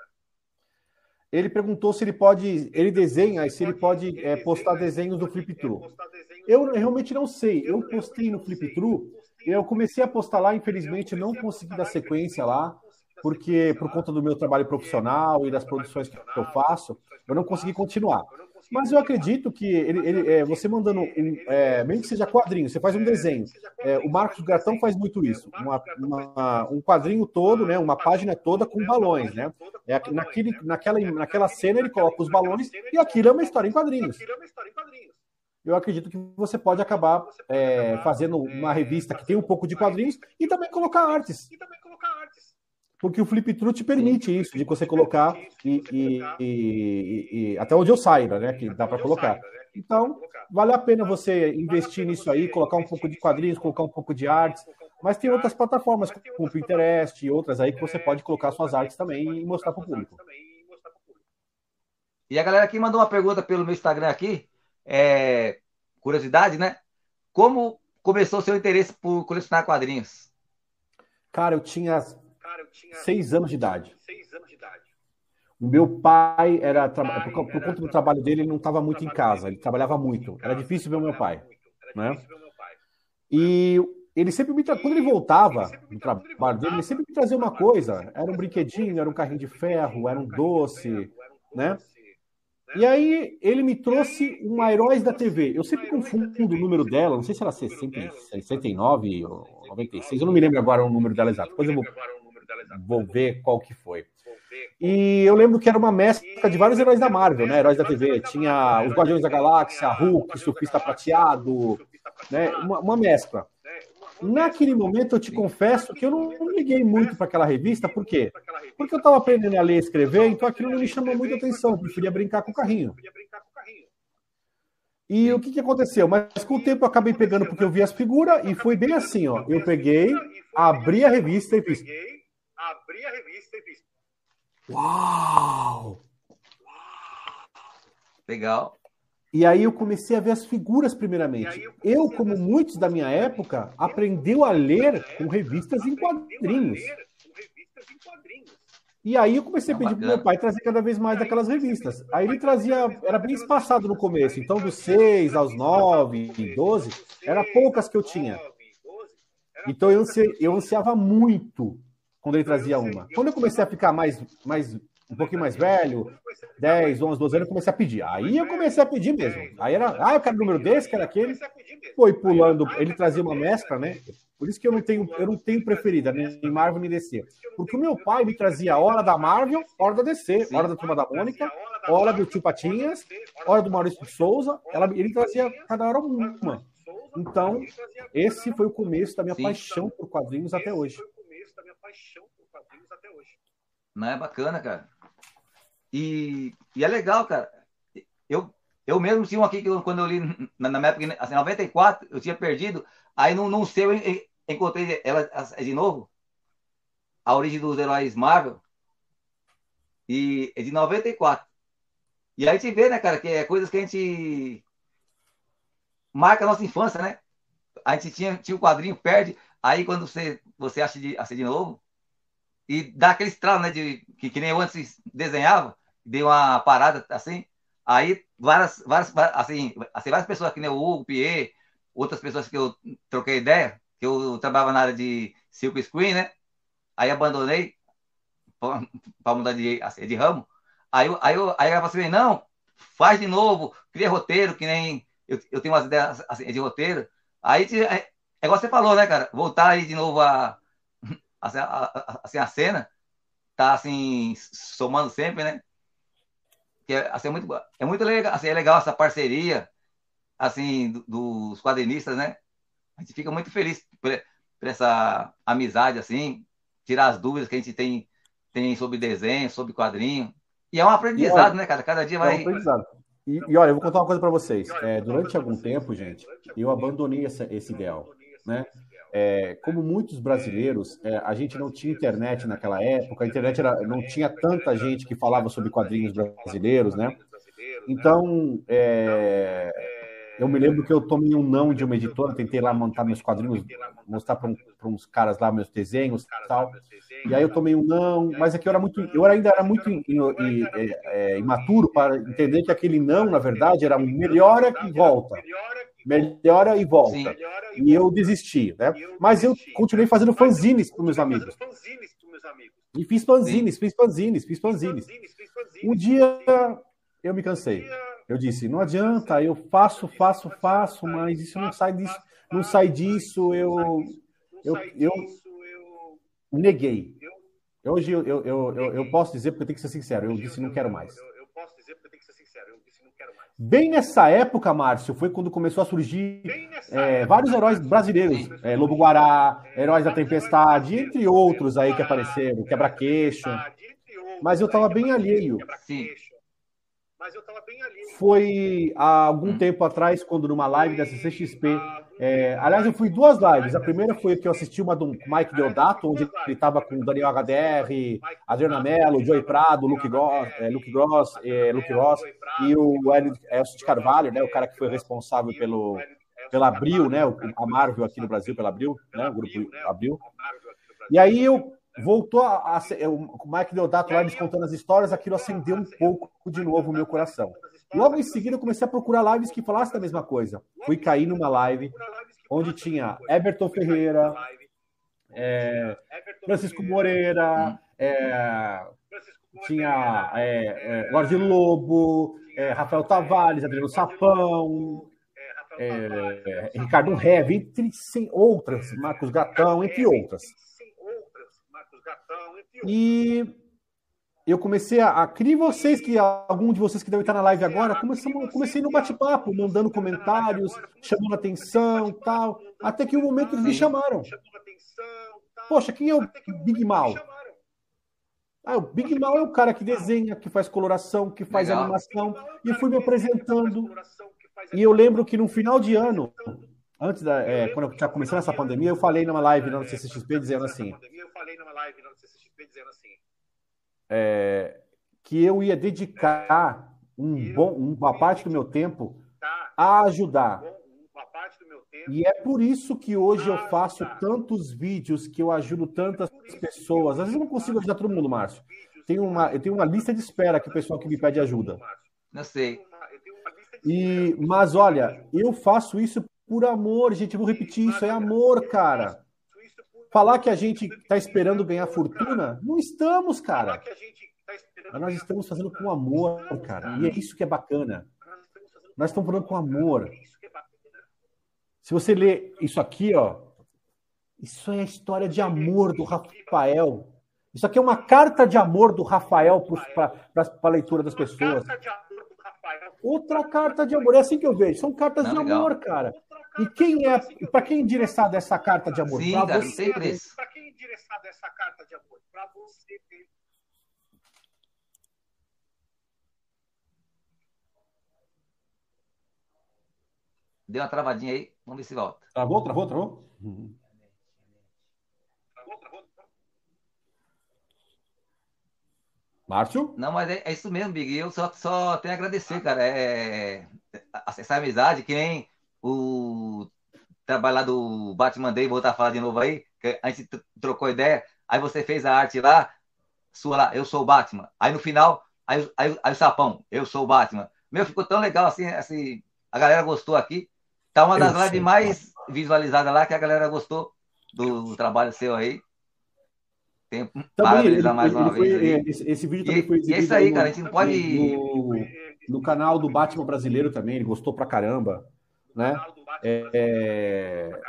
Ele perguntou se ele pode, ele desenha, e se ele pode é, postar desenhos do Flip True. Eu realmente não sei. Eu postei no Flip True, eu comecei a postar lá, infelizmente não consegui dar sequência lá. porque por conta do meu trabalho profissional e das produções que eu faço, eu não consegui continuar. Mas eu acredito que ele, ele é, você mandando, um, é, mesmo que seja quadrinho, você faz um desenho. É, o Marcos Gratão faz muito isso. Uma, uma, um quadrinho todo, né, uma página toda com balões. Né? É, naquele, naquela, naquela cena ele coloca os balões e aquilo é uma história em quadrinhos. Eu acredito que você pode acabar é, fazendo uma revista que tem um pouco de quadrinhos e também colocar artes. Porque o Flip True te permite isso, de você colocar e, e, e, e até onde eu saiba, né? Que dá para colocar. Então, vale a pena você investir nisso aí, colocar um pouco de quadrinhos, colocar um pouco de artes. Mas tem outras plataformas, como o Pinterest e outras aí, que você pode colocar suas artes também e mostrar para o público. E a galera aqui mandou uma pergunta pelo meu Instagram aqui. É, curiosidade, né? Como começou o seu interesse por colecionar quadrinhos? Cara, eu tinha seis anos de idade. O meu pai era por, por conta do trabalho dele, ele não estava muito em casa, ele trabalhava muito. Era difícil ver o meu pai, né? E ele sempre me quando ele voltava do trabalho dele, ele sempre me trazia uma coisa. Era um brinquedinho, era um carrinho de ferro, era um doce, né? E aí ele me trouxe uma Heróis da TV. Eu sempre confundo o número dela, não sei se era 60, 69 ou 96, eu não me lembro agora o número dela exato. Depois eu vou vou ver qual que foi. E eu lembro que era uma mescla de vários heróis da Marvel, né? Heróis da TV. Tinha os Guardiões da Galáxia, Hulk, Surfista Prateado, né? Uma, uma mescla. Naquele momento, eu te confesso que eu não, liguei muito para aquela revista, por quê? Porque eu estava aprendendo a ler e escrever, então aquilo não me chamou muita atenção, eu preferia brincar com o carrinho. E o que, que aconteceu? Mas com o tempo eu acabei pegando porque eu vi as figuras e foi bem assim, ó. Eu peguei, abri a revista e fiz abri a revista e fiz. Uau! Legal. E aí eu comecei a ver as figuras primeiramente. Eu, eu como muitos da minha época, aprendeu a ler com revistas em quadrinhos. E aí eu comecei a pedir para meu pai trazer cada vez mais daquelas revistas. Aí ele trazia, era bem espaçado no começo, então dos 6 aos 9 e 12, era poucas que eu tinha. Então eu ansiava muito quando ele trazia uma. Quando eu comecei a ficar mais, mais um pouquinho mais velho, 10, 11, 12 anos, eu comecei a pedir. Aí eu comecei a pedir mesmo. Aí era, ah, eu quero o número desse, quero aquele. Foi pulando, ele trazia uma mescla, né? Por isso que eu não tenho, eu não tenho preferida, nem Marvel nem DC. Porque o meu pai me trazia hora da Marvel, hora da DC, hora da Turma da Mônica, hora do Tio Patinhas, hora do Maurício de Souza. Ela, ele trazia cada hora uma. Então, esse foi o começo da minha paixão por quadrinhos até hoje paixão por quadrinhos até hoje. Não é bacana, cara. E, e é legal, cara. Eu, eu mesmo tinha um aqui que eu, quando eu li na, na minha época, assim, 94, eu tinha perdido. Aí não, não sei, eu encontrei ela de novo. A origem dos heróis Marvel. E é de 94. E aí gente vê, né, cara, que é coisas que a gente marca a nossa infância, né? A gente tinha, tinha o quadrinho, perde. Aí quando você, você acha de, assim de novo, e dá aquele estralo, né? De, que, que nem eu antes desenhava, dei uma parada assim, aí várias, várias, assim, assim várias pessoas, que nem o Hugo, Pierre, outras pessoas que eu troquei ideia, que eu trabalhava na área de silk screen, né? Aí abandonei para mudar de, assim, de ramo. Aí, aí, eu, aí ela falou assim, não, faz de novo, cria roteiro, que nem eu, eu tenho umas ideias assim, de roteiro. Aí, é igual você falou, né, cara? Voltar aí de novo a, assim, a, assim, a cena tá assim, somando sempre, né? Que é, assim, é muito, é muito legal, assim, é legal essa parceria, assim, do, dos quadrinistas, né? A gente fica muito feliz por, por, essa amizade, assim, tirar as dúvidas que a gente tem, tem sobre desenho, sobre quadrinho. E é um aprendizado, olha, né, cara? Cada dia vai. É um aprendizado. E, e, olha, eu vou contar uma coisa para vocês. É, durante algum tempo, gente, eu abandonei essa, esse ideal, né? É, como muitos brasileiros, é, a gente não tinha internet naquela época, a internet era, não tinha tanta gente que falava sobre quadrinhos brasileiros, né? Então, é, eu me lembro que eu tomei um não de uma editora, tentei lá montar meus quadrinhos, mostrar para um, uns caras lá meus desenhos e tal. E aí eu tomei um não, mas é que eu era muito, eu ainda era muito é, é, imaturo para entender que aquele não, na verdade, era um melhora que volta melhora e volta. Sim. E eu desisti, né? Mas eu continuei fazendo fanzines para meus amigos. E fiz fanzines, fiz fanzines, fiz fanzines. Um dia eu me cansei. Eu disse, não adianta, eu faço, faço, faço, mas isso não sai disso, não sai disso, eu, eu, eu neguei. Hoje eu, eu, eu, eu, posso dizer, porque eu tenho que ser sincero, eu disse não quero mais. Bem nessa época, Márcio, foi quando começou a surgir é, vários heróis brasileiros. É, Lobo Guará, Heróis da Tempestade, entre outros aí que apareceram, Quebra-Queixo. Mas eu estava bem alheio. Sim. Foi há algum hum. tempo atrás, quando numa live da CCXP é, aliás, eu fui duas lives. A primeira foi que eu assisti uma do Mike Deodato, onde ele estava com o Daniel HDR, Adriana Mello, Joey Prado, Luke Gross, é, Luke, Gross é, Luke Ross e o Elcio de Carvalho, né, o cara que foi responsável pelo, pela Abril, né, a Marvel aqui no Brasil, pela Abril, né, o grupo Abril. E aí eu voltou a, a, o Mike Deodato lá, contando as histórias, aquilo acendeu um pouco de novo o meu coração. Logo em seguida, eu comecei a procurar lives que falassem da mesma coisa. Fui cair numa live onde tinha Everton Ferreira, é, Francisco Moreira, é, tinha é, é, Lobo, é, Rafael Tavares, Adriano Sapão, é, Ricardo Reve, entre outras, Marcos Gatão, entre outras. E eu comecei a, a criar vocês, que algum de vocês que devem estar na live agora, comecei, comecei no bate-papo, mandando comentários, chamando atenção tal. Até que um momento eles me chamaram. Poxa, quem é o Big Mal? Ah, o Big Mal é o cara que desenha, que faz coloração, que faz Legal. animação. E eu fui me apresentando. E eu lembro que no final de ano, antes da. É, quando eu estava começando essa pandemia, eu falei numa live na CCXP dizendo assim é, que eu ia dedicar um bom, uma parte do meu tempo a ajudar. E é por isso que hoje eu faço tantos vídeos, que eu ajudo tantas pessoas. Às vezes eu não consigo ajudar todo mundo, Márcio. Tenho uma, eu tenho uma lista de espera que o pessoal que me pede ajuda. Não sei. E, mas olha, eu faço isso por amor, gente. Eu vou repetir isso, é amor, cara. Falar que a gente está esperando ganhar fortuna, não estamos, cara. Mas nós estamos fazendo com amor, cara. E é isso que é bacana. Nós estamos falando com amor. Se você ler isso aqui, ó, isso é a história de amor do Rafael. Isso aqui é uma carta de amor do Rafael para a leitura das pessoas. Outra carta de amor. É assim que eu vejo. São cartas Não, de legal. amor, cara. E quem é, para quem é endereçada essa carta de amor? Sim, para você. Para quem é endereçada essa carta de amor? Para você Deu uma travadinha aí, vamos ver se volta. Travou, travou, travou? Márcio? Não, mas é, é, isso mesmo, Big. Eu só, só tenho a agradecer, cara. É, é essa amizade, que nem o trabalho lá do Batman Day, voltar a falar de novo aí, a gente trocou ideia, aí você fez a arte lá, sua lá, eu sou o Batman. Aí no final, aí, aí, aí o Sapão, eu sou o Batman. Meu, ficou tão legal assim, assim a galera gostou aqui. Tá uma das eu lives sei. mais visualizadas lá, que a galera gostou do trabalho seu aí. Tem também, ele, mais uma vez. Foi, esse, esse, vídeo também e, foi exibido. E é isso aí, cara, a gente não pode. No, no canal do Batman brasileiro também, ele gostou pra caramba né? É, é...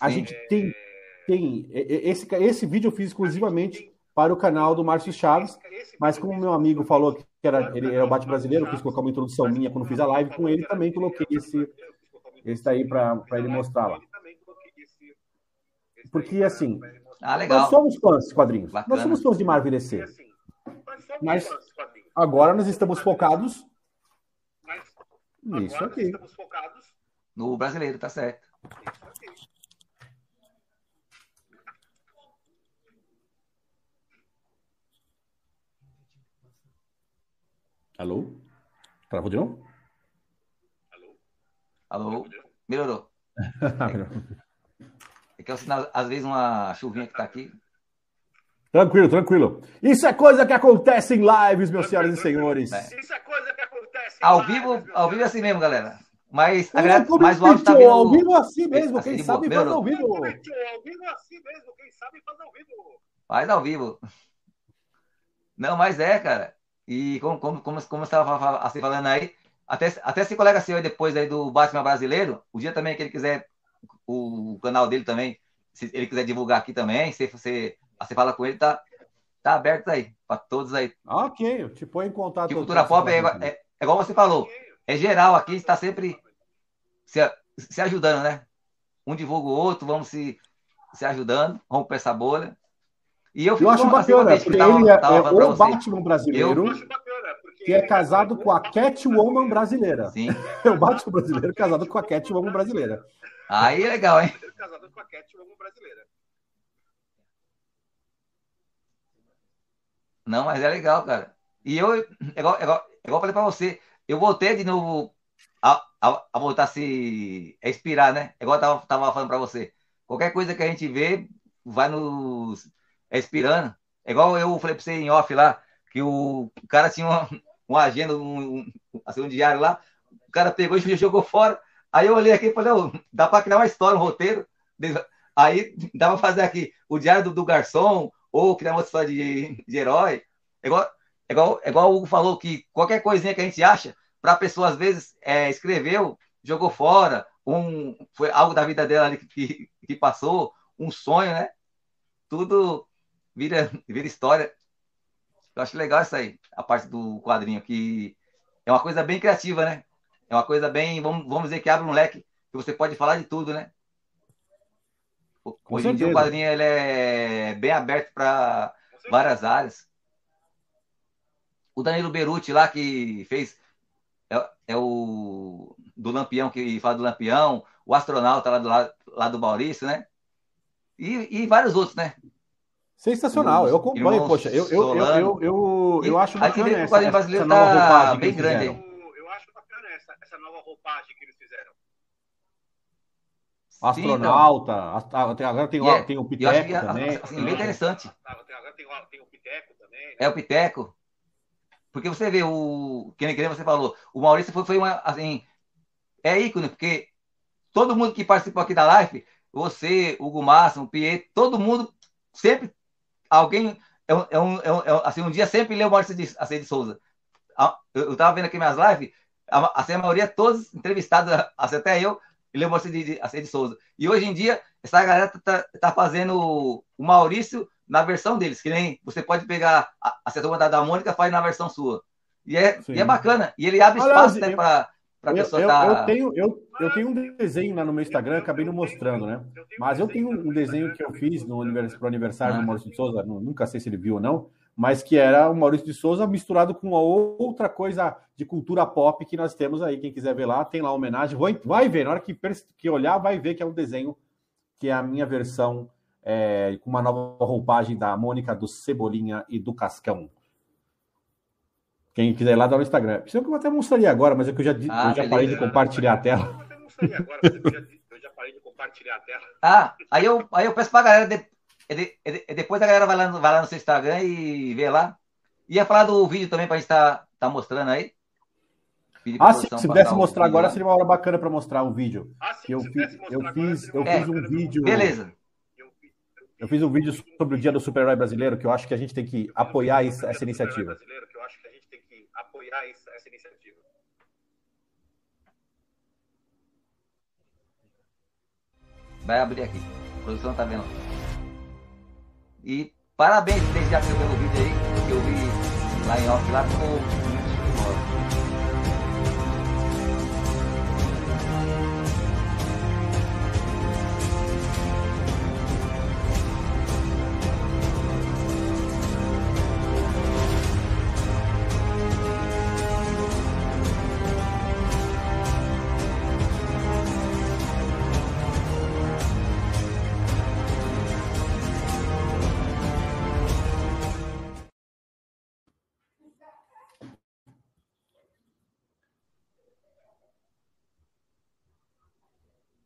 A gente tem, tem esse, esse vídeo eu fiz exclusivamente para o canal do Márcio Chaves, mas como meu amigo falou que era, ele era o Bate Brasileiro, eu quis colocar uma introdução minha quando fiz a live com ele, também coloquei esse, esse daí para ele mostrar lá. Porque, assim, ah, nós somos fãs de quadrinhos. Bacana. Nós somos fãs de Marvel e DC. Mas agora nós estamos focados isso aqui. Estamos focados no brasileiro, tá certo. Isso aqui. Alô? Travou de novo? Alô? Alô? Melhorou. é que é o sinal, às vezes, uma chuvinha que tá aqui. Tranquilo, tranquilo. Isso é coisa que acontece em lives, meus senhoras e senhores. É. Isso é coisa. Ao vivo, ao vivo é assim mesmo, galera. Mas, a galera, mas o áudio tá vindo... Ao vivo é assim mesmo, assim, quem sabe faz ao vivo. Ao vivo assim mesmo, quem sabe faz ao vivo. Faz ao vivo. Não, mas é, cara. E como, como, como, como você estava assim, falando aí, até, até esse colega seu aí depois aí do Batman brasileiro, o dia também que ele quiser, o, o canal dele também, se ele quiser divulgar aqui também, se você, você fala com ele, tá, tá aberto aí, para todos aí. Ok, eu te põe em contato. Que cultura pop é, é, é, igual você falou, é geral aqui, está sempre se, se ajudando, né? Um divulga o outro, vamos se, se ajudando, romper essa bolha. E eu, eu acho bacana, porque tava, ele é, tava é o Batman brasileiro eu... que é casado com a Catwoman brasileira. Sim. É o Batman brasileiro casado com a Catwoman brasileira. Aí é legal, hein? Casado com a Catwoman brasileira. Não, mas é legal, cara. E eu, é igual, é igual, é igual eu falei pra você, eu voltei de novo a, a, a voltar a se a inspirar, né? É igual eu tava, tava falando pra você. Qualquer coisa que a gente vê, vai nos expirando. É igual eu falei para você em off lá, que o, cara tinha uma, uma agenda, um, um, assim, um diário lá, o cara pegou e jogou fora. Aí eu olhei aqui e falei, oh, dá para criar uma história, um roteiro. Aí dá para fazer aqui o diário do, do, garçom, ou criar uma história de, de herói. É igual, é, igual, é igual o Hugo falou que qualquer coisinha que a gente acha, para a pessoa às vezes é, escreveu, jogou fora, um, foi algo da vida dela ali que, que passou, um sonho, né? Tudo vira, vira história. Eu acho legal isso aí, a parte do quadrinho, que é uma coisa bem criativa, né? É uma coisa bem, vamos, vamos dizer que abre um leque, que você pode falar de tudo, né? Hoje em dia o quadrinho ele é bem aberto para várias áreas. O Danilo Beruti lá que fez é, é, o do Lampião que fala do Lampião, o astronauta lá do, lá, lá do Maurício, né? E, e vários outros, né? Sensacional, eu acompanho, poxa, eu, eu, eu, eu, eu, eu acho bacana essa, essa, essa nova tá bem grande. Eu, eu acho bacana essa, essa nova roupagem que eles fizeram. Astronauta, Sim, agora tem, yeah, tem o Piteco que, também. Assim, bem interessante. Agora tem, tem o Piteco também. Né? É o Piteco. Porque você vê o. Que nem, você falou, o Maurício foi, foi uma. Assim, é ícone, porque todo mundo que participou aqui da live, você, Hugo o Pietro, todo mundo sempre alguém. É um, é um, é um, assim, um dia sempre leu Maurício de, assim, de Souza. Eu estava vendo aqui minhas lives, a, assim, a maioria, todos entrevistados, assim, até eu, leu Maurício de, de, assim, de Souza. E hoje em dia, essa galera tá, tá fazendo o Maurício na versão deles, que nem você pode pegar a, a setor da, da Mônica faz na versão sua. E é, e é bacana. E ele abre espaço né, para para pessoa eu, tá... eu, tenho, eu, eu tenho um desenho lá no meu Instagram, acabei não mostrando, né? Mas eu tenho um desenho que eu fiz no para o aniversário do Maurício de Souza, nunca sei se ele viu ou não, mas que era o Maurício de Souza misturado com outra coisa de cultura pop que nós temos aí. Quem quiser ver lá, tem lá a homenagem. Vai, vai ver, na hora que, que olhar, vai ver que é um desenho que é a minha versão é, com uma nova roupagem da Mônica, do Cebolinha e do Cascão. Quem quiser ir lá, dá no Instagram. Isso é que eu até mostraria agora, mas é que eu já, ah, eu já parei de compartilhar a tela. Eu até mostraria agora, mas eu já parei de compartilhar a tela. Ah, aí eu, aí eu peço pra galera, de, de, de, depois a galera vai lá, vai lá no seu Instagram e vê lá. Ia falar do vídeo também pra gente estar tá, tá mostrando aí. Ah, sim, se pudesse mostrar agora, lá. seria uma hora bacana para mostrar o vídeo. Ah, sim, eu, fiz, eu fiz, eu é, fiz um vídeo. Beleza. Eu fiz um vídeo sobre o Dia do Super-Herói Brasileiro, que eu acho que a gente tem que apoiar essa iniciativa apoiar essa, iniciativa. Vai abrir aqui. A produção tá vendo. E parabéns desde já pelo vídeo aí, que eu vi lá em off, lá com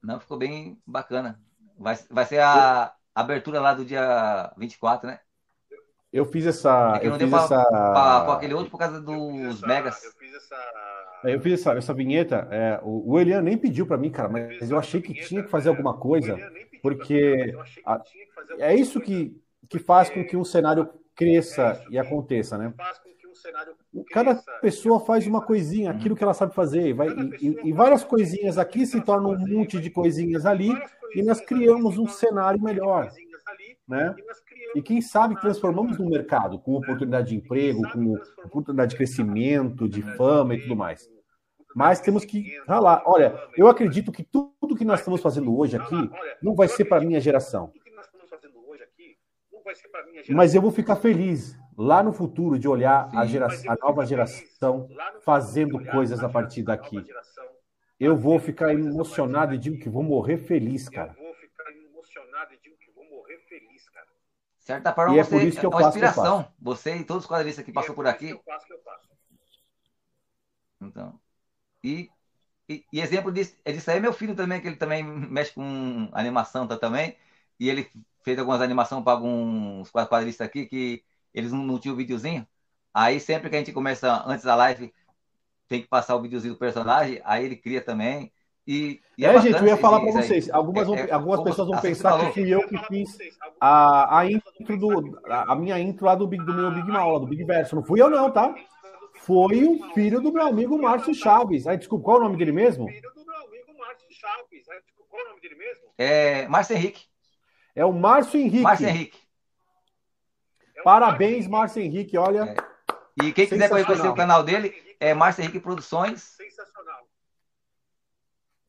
Não, ficou bem bacana. Vai, vai ser a abertura lá do dia 24, né? Eu fiz essa. É eu não fiz essa... com aquele outro por causa dos essa, megas. Eu fiz essa. É, eu fiz essa, essa vinheta. É, o, o Elian nem pediu para mim, cara, mas eu achei que tinha que fazer alguma coisa, porque é isso que que faz com que um cenário cresça e aconteça, né? Cada pessoa faz uma coisinha, aquilo que ela sabe fazer, e, vai, e, e várias coisinhas aqui se tornam um monte de coisinhas ali, e nós criamos um cenário melhor, né? E quem sabe transformamos no mercado com oportunidade de emprego, com oportunidade de crescimento, de fama e tudo mais. Mas temos que ralar. Olha, eu acredito que tudo que nós estamos fazendo hoje aqui não vai ser para minha geração. Mas eu vou ficar feliz lá no futuro de olhar a, geração, a nova geração fazendo coisas a partir daqui. Eu vou ficar emocionado e digo que vou morrer feliz, cara. Certa forma, e é você por isso que eu é uma faço, inspiração. Você e todos os quadrinistas que passou por aqui. Então. E, e, e, exemplo disso, é disso aí meu filho também, que ele também mexe com animação tá, também. E ele fez algumas animações para alguns quadristas aqui que eles não, não tinham o videozinho. Aí sempre que a gente começa antes da live, tem que passar o videozinho do personagem, aí ele cria também. E, e é, é gente, eu ia falar para vocês. Algumas, é, é, algumas pessoas vão pensar que fui eu que fiz a, a intro do. A, a minha intro lá do, Big, do meu Big Mal, do Big Verso. Não fui eu, não, tá? Foi o filho do meu amigo Márcio Chaves. Aí, desculpa, qual é o nome dele mesmo? Filho do meu amigo Márcio Chaves. Aí, desculpa, qual é o nome dele mesmo? É Márcio Henrique. É o Márcio Henrique. Márcio Henrique. Parabéns, Márcio Henrique, olha. É. E quem quiser conhecer o canal dele, é Márcio Henrique Produções. Sensacional.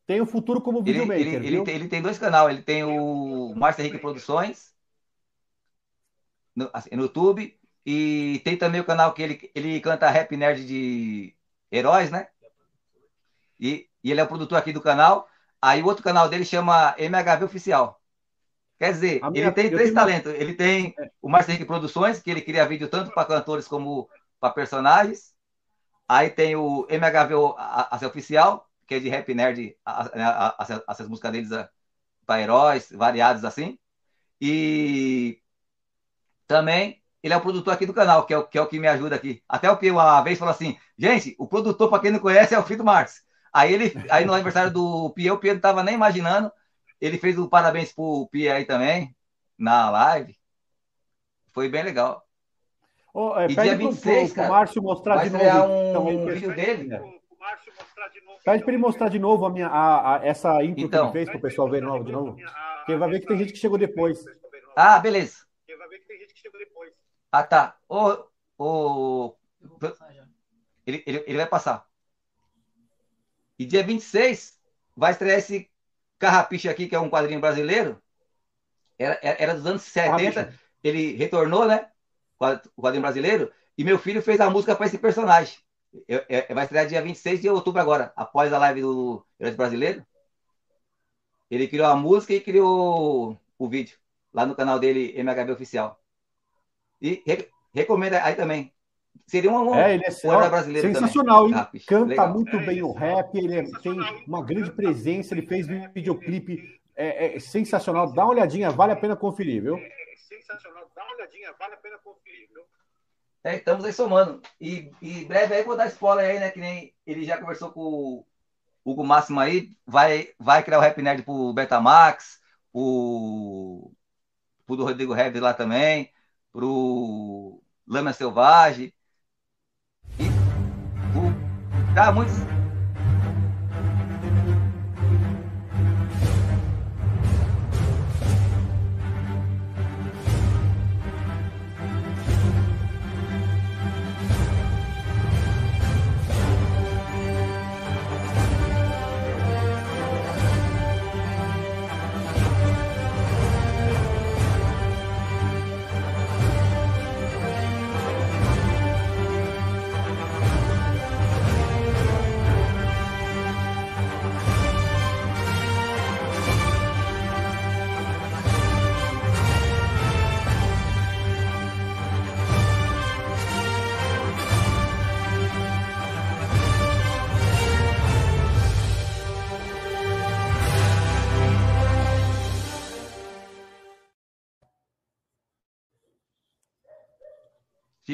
Tem o futuro como videomaker. Ele, ele, ele, tem, ele tem dois canais. Ele tem o Márcio Henrique Produções no, assim, no YouTube. E tem também o canal que ele, ele canta rap nerd de heróis, né? E, e ele é o produtor aqui do canal. Aí o outro canal dele chama MHV Oficial. Quer dizer, minha, ele tem três talentos. Uma... Ele tem é. o Henrique Produções, que ele cria vídeo tanto para cantores como para personagens. Aí tem o MHV a, a, Oficial, que é de rap nerd, essas músicas deles para heróis, variados assim. E também ele é o produtor aqui do canal, que é o que, é o que me ajuda aqui. Até o Pio uma vez falou assim: gente, o produtor, para quem não conhece, é o do Márcio. Aí ele, aí no aniversário do Pio, o Pio não estava nem imaginando. Ele fez o parabéns pro Pia aí também, na live. Foi bem legal. Oh, é, e dia 26, pro, cara, pro Márcio mostrar de novo. um então, vídeo dele. Né? Pede para ele mostrar de novo a minha, a, a essa intro então, que ele fez para o pessoal ver novo de novo. Porque vai ver que tem gente que chegou depois. Ah, beleza. vai ver que tem gente que chegou depois. Ah, tá. O, o... Ele, ele, ele vai passar. E dia 26 vai estrear esse Carrapicha aqui, que é um quadrinho brasileiro, era, era dos anos 70, ele retornou, né? O quadrinho brasileiro, e meu filho fez a música para esse personagem. Eu, eu, vai estrear dia 26 de outubro agora, após a live do Brasileiro. Ele criou a música e criou o vídeo lá no canal dele, MHB Oficial. E re, recomendo aí também. Seria uma, é, ele é sensacional, também. hein? Canta Legal. muito bem o rap, ele é, tem uma grande presença, ele fez videoclipe é, é, sensacional. Dá uma olhadinha, vale a pena conferir, viu? É, sensacional, dá uma olhadinha, vale a pena conferir, viu? É, estamos aí somando. E, e breve aí vou dar spoiler aí, né? Que nem ele já conversou com o Hugo Máximo aí, vai, vai criar o Rap Nerd pro Betamax, o pro do Rodrigo Reves lá também, pro Lama Selvagem. Tá muito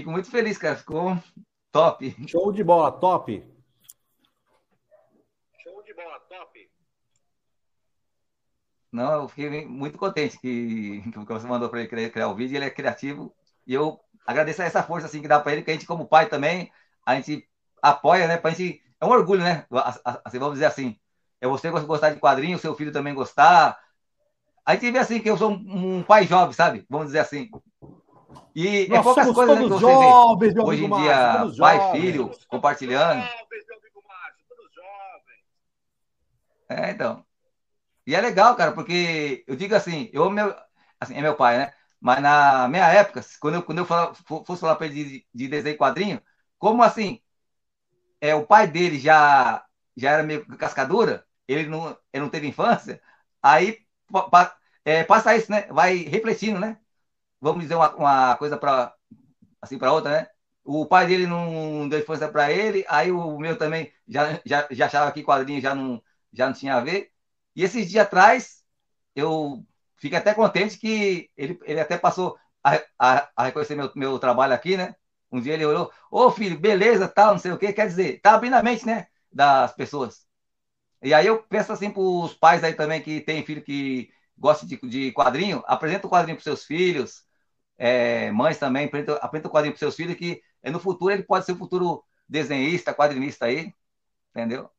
Fico muito feliz, cara. Ficou top. Show de bola, top. Show de bola, top. Não, eu fiquei muito contente que, que você mandou para ele criar, criar o vídeo, ele é criativo, e eu agradeço essa força assim, que dá para ele, que a gente, como pai também, a gente apoia, né? Pra gente, é um orgulho, né? Assim, vamos dizer assim. É você gostar de quadrinho, seu filho também gostar. A gente vê assim que eu sou um, um pai jovem, sabe? Vamos dizer assim. E Nós é poucas coisas né, que você jovens, hoje em dia, Márcio, pai, jovens. filho, compartilhando. É, então. E é legal, cara, porque eu digo assim, eu meu, assim, é meu pai, né? Mas na minha época, quando eu, quando eu fala, fosse falar para ele de, de desenho quadrinho, como assim? É, o pai dele já, já era meio cascadura, ele não, ele não teve infância, aí pa, é, passa isso, né? Vai refletindo, né? Vamos dizer uma, uma coisa para assim para outra, né? O pai dele não deu infância para ele, aí o meu também já, já, já achava que quadrinho já não, já não tinha a ver. E esses dias atrás, eu fico até contente que ele, ele até passou a, a, a reconhecer meu, meu trabalho aqui, né? Um dia ele olhou, ô filho, beleza, tal, não sei o que, quer dizer, tá abrindo a mente, né? Das pessoas. E aí eu penso assim para os pais aí também que tem filho que gosta de, de quadrinho, apresenta o quadrinho para seus filhos, é, mães também, apresenta, apresenta o quadrinho para seus filhos, que no futuro ele pode ser um futuro desenhista, quadrinista aí, entendeu?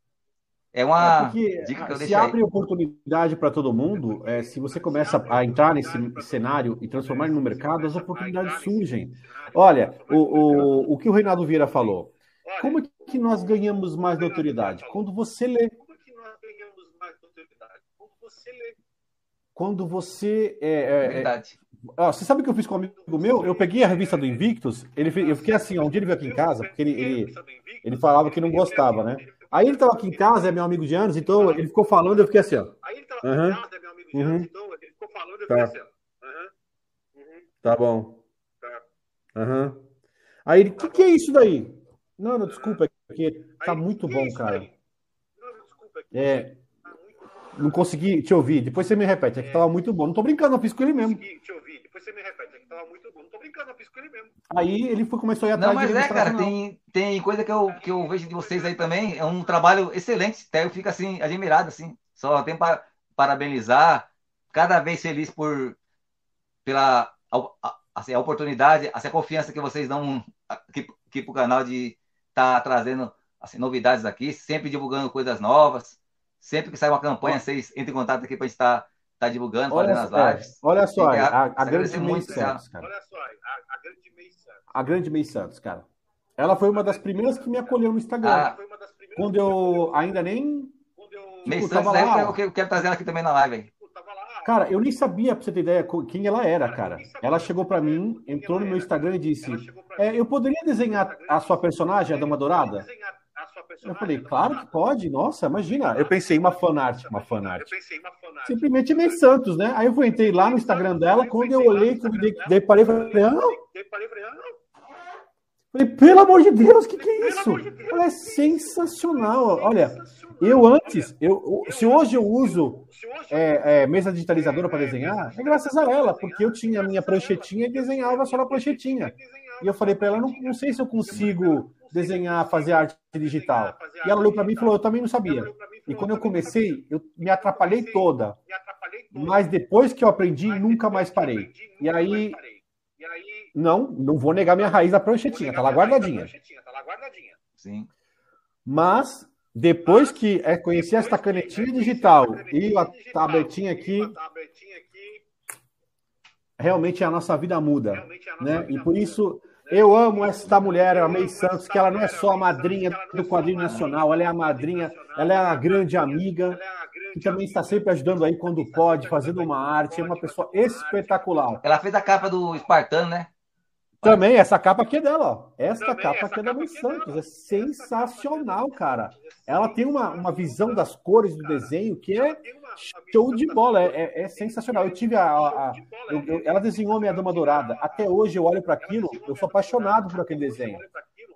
É uma é dica que eu Se abre aí. oportunidade para todo mundo, é, se você começa a entrar nesse cenário e transformar no mercado, as oportunidades surgem. Olha, o, o, o que o Reinaldo Vieira falou. Como que nós ganhamos mais notoriedade? Quando você lê. Quando você. É, é, é Verdade. Ó, você sabe o que eu fiz com um amigo meu? Eu peguei a revista do Invictus, ele, eu fiquei assim, um dia ele veio aqui em casa, porque ele, ele, ele falava que não gostava, né? Aí ele estava aqui em casa, é meu amigo de anos, então ele ficou falando, eu fiquei assim, ó. Aí ele uhum. aqui em casa, é meu amigo de anos, uhum. então ele ficou falando, eu fiquei tá. assim, ó. Uhum. Tá bom. Tá. Uhum. Aí ele, o que, que é isso daí? Não, não, desculpa, é que tá muito bom, cara. Não, desculpa, é. Não consegui te ouvir. Depois você me repete. É que tava muito bom. Não tô brincando, eu fiz com ele mesmo. Depois você me repete. É que tava muito bom. Não tô brincando, eu fiz com ele mesmo. Aí ele foi, começou a ir atrás Não, mas é, cara, tem, tem coisa que eu, que eu vejo de vocês aí também. É um trabalho excelente. Até eu fico assim, admirado, assim. Só tenho para parabenizar. Cada vez feliz por pela assim, a oportunidade, assim, a confiança que vocês dão aqui, aqui pro canal de estar tá trazendo assim, novidades aqui, sempre divulgando coisas novas Sempre que sai uma campanha, vocês entrem em contato aqui para a gente estar tá, tá divulgando, olha fazendo as lives. olha só, a, a, a grande May Santos, cara. Olha só, a, a grande May Santos. A grande May Santos, cara. Ela foi uma das primeiras que me acolheu no Instagram. Ah, quando eu ainda nem. May tipo, Santos, lá, eu, eu quero trazer ela aqui também na live. Aí. Cara, eu nem sabia, pra você ter ideia, quem ela era, cara. Ela chegou para mim, entrou no meu Instagram e disse: é, Eu poderia desenhar a sua personagem, a Dama Dourada? Eu falei, claro que pode, nossa, imagina. Eu pensei uma fanart, uma fanart. Simplesmente May Santos, né? Aí eu entrei lá no Instagram dela, quando eu olhei, daí parei e falei, ah, Falei, pelo amor de Deus, o que, que é isso? Ela é sensacional. Olha, eu antes, eu, se hoje eu uso é, é, mesa digitalizadora para desenhar, é graças a ela, porque eu tinha a minha pranchetinha e desenhava só na pranchetinha. E eu falei para ela, não, não sei se eu consigo desenhar, fazer arte digital. E ela olhou para mim e falou: Eu também não sabia. E quando eu comecei, eu me atrapalhei toda. Mas depois que eu aprendi, nunca mais parei. E aí, não, não vou negar minha raiz da pranchetinha, tá lá guardadinha. Sim. Mas depois que é, conheci esta canetinha digital e a tabletinha aqui, realmente a nossa vida muda, né? E por isso eu amo esta mulher, a May Santos, que ela não é só a madrinha do quadrinho nacional, ela é a madrinha, ela é a grande amiga, que também está sempre ajudando aí quando pode, fazendo uma arte, é uma pessoa espetacular. Ela fez a capa do Espartano, né? Também, essa capa aqui é dela, ó. Esta Também, capa aqui é da May Santos. É sensacional, cara. Ela tem uma, uma visão das cores do desenho que é show de bola. É, é, é sensacional. Eu tive a. a, a eu, eu, ela desenhou a minha Dama Dourada. Até hoje eu olho para aquilo, eu sou apaixonado por aquele desenho.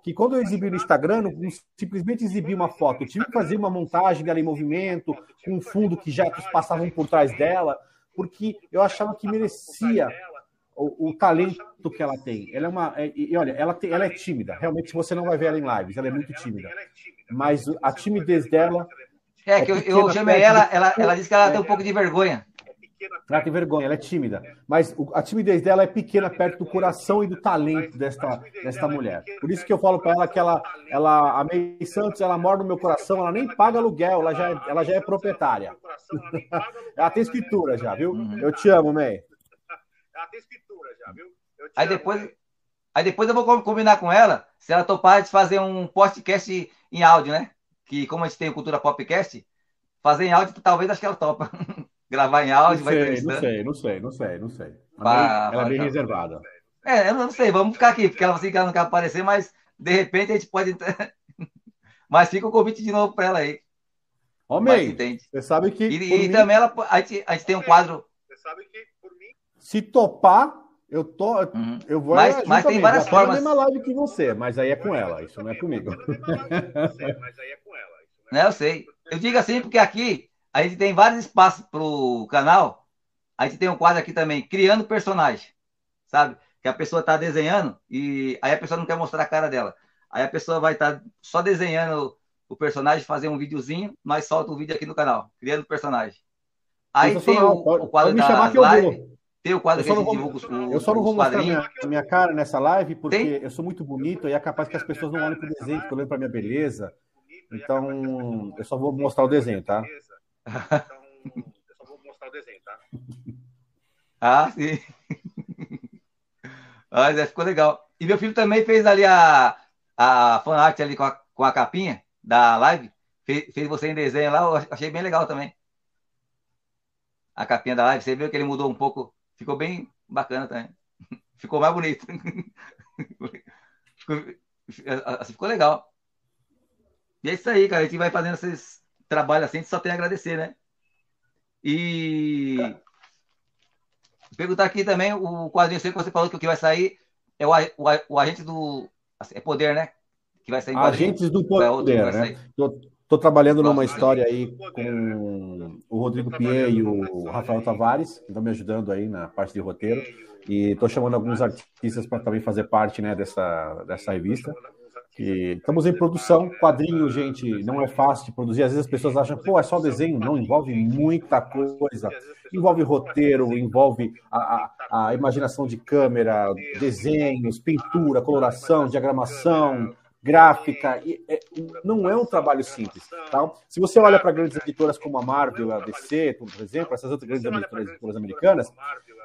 Que quando eu exibi no Instagram, não simplesmente exibi uma foto. Eu tive que fazer uma montagem dela em movimento, com um fundo que já passavam por trás dela, porque eu achava que merecia o, o, talento que ela tem. Ela é uma. É, e olha, ela, tem, ela é tímida. Realmente, você não vai ver ela em lives, ela é muito tímida. Mas a timidez dela. É, que eu, eu chamei ela, ela, ela disse que ela tem um pouco de vergonha. Ela tem vergonha, ela é tímida. Mas a timidez dela é pequena perto do coração e do talento desta, desta mulher. Por isso que eu falo para ela que ela, ela, a May Santos, ela mora no meu coração, ela nem paga aluguel, ela já, é, ela já é proprietária. ela tem escritura já, viu? Eu te amo, May. Ela tem escritura já, viu? Aí depois, aí depois eu vou combinar com ela, se ela topar de fazer um podcast em áudio, né? Que como a gente tem o Cultura Popcast, fazer em áudio, talvez acho que ela topa. Gravar em áudio, não sei, vai Não sei, não sei, não sei, não sei. Ela, ela é bem reservada. É, eu não sei, vamos ficar aqui, porque ela assim que ela não quer aparecer, mas de repente a gente pode. mas fica o convite de novo para ela aí. Homem, você sabe que. E, e mim... também ela, a, gente, a gente tem um quadro. Você sabe que, por mim. Se topar, eu tô. Uhum. Eu vou. Mas, mas tem várias eu formas. Eu mesma live que você, mas aí é com ela, isso não é comigo. mas aí é com ela. Não, eu sei. Eu digo assim porque aqui a gente tem vários espaços pro canal. A gente tem um quadro aqui também, criando personagem, sabe? Que a pessoa tá desenhando e aí a pessoa não quer mostrar a cara dela. Aí a pessoa vai estar tá só desenhando o personagem, fazer um videozinho, mas solta o vídeo aqui no canal, criando personagem. Aí tem o, o, quadro da live, tem o quadro que a gente divulga os, Eu só não vou mostrar minha, minha cara nessa live, porque tem? eu sou muito bonito e é capaz que as pessoas não olhem pro desenho, ficam olhando pra minha beleza. Então, eu só vou mostrar o desenho, tá? Então, eu só vou mostrar o desenho, tá? Ah, sim. Mas ficou legal. E meu filho também fez ali a, a fanart ali com a, com a capinha da live. Fez, fez você em desenho lá, eu achei bem legal também. A capinha da live, você viu que ele mudou um pouco, ficou bem bacana também. Ficou mais bonito. Ficou, assim, ficou legal. E é isso aí, cara. A gente vai fazendo esses trabalhos assim, a gente só tem a agradecer, né? E perguntar aqui também o quadrinho que você falou que o que vai sair é o, o, o agente do. Assim, é poder, né? Que vai sair Agentes do poder, né? Tô, trabalhando numa história aí com o Rodrigo Pierre e o Rafael Tavares, que estão me ajudando aí na parte de roteiro. E estou chamando alguns artistas para também fazer parte né, dessa, dessa revista. que estamos em produção, quadrinho, gente, não é fácil de produzir. Às vezes as pessoas acham, pô, é só desenho. Não, envolve muita coisa. Envolve roteiro, envolve a, a, a imaginação de câmera, desenhos, pintura, coloração, diagramação, gráfica. E, é, não é um trabalho simples. Tá? Se você olha para grandes editoras como a Marvel, a DC, por exemplo, essas outras grandes editoras, americanas,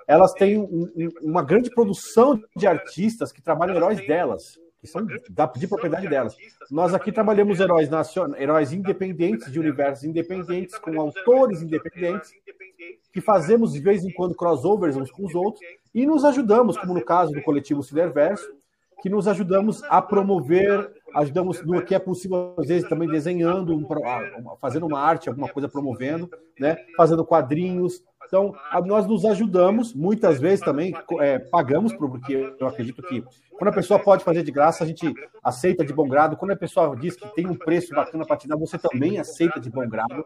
elas têm um, uma grande produção de artistas que trabalham heróis delas que são da, de propriedade delas. Nós aqui trabalhamos heróis nacionais, heróis independentes, de universos independentes, com autores independentes, que fazemos de vez em quando crossovers uns com os outros e nos ajudamos, como no caso do coletivo Ciderverso, que nos ajudamos a promover, ajudamos no que é possível, às vezes também desenhando, fazendo uma arte, alguma coisa promovendo, né? fazendo quadrinhos, então, nós nos ajudamos, muitas vezes também é, pagamos, porque eu acredito que quando a pessoa pode fazer de graça, a gente aceita de bom grado. Quando a pessoa diz que tem um preço bacana para te dar, você também aceita de bom grado,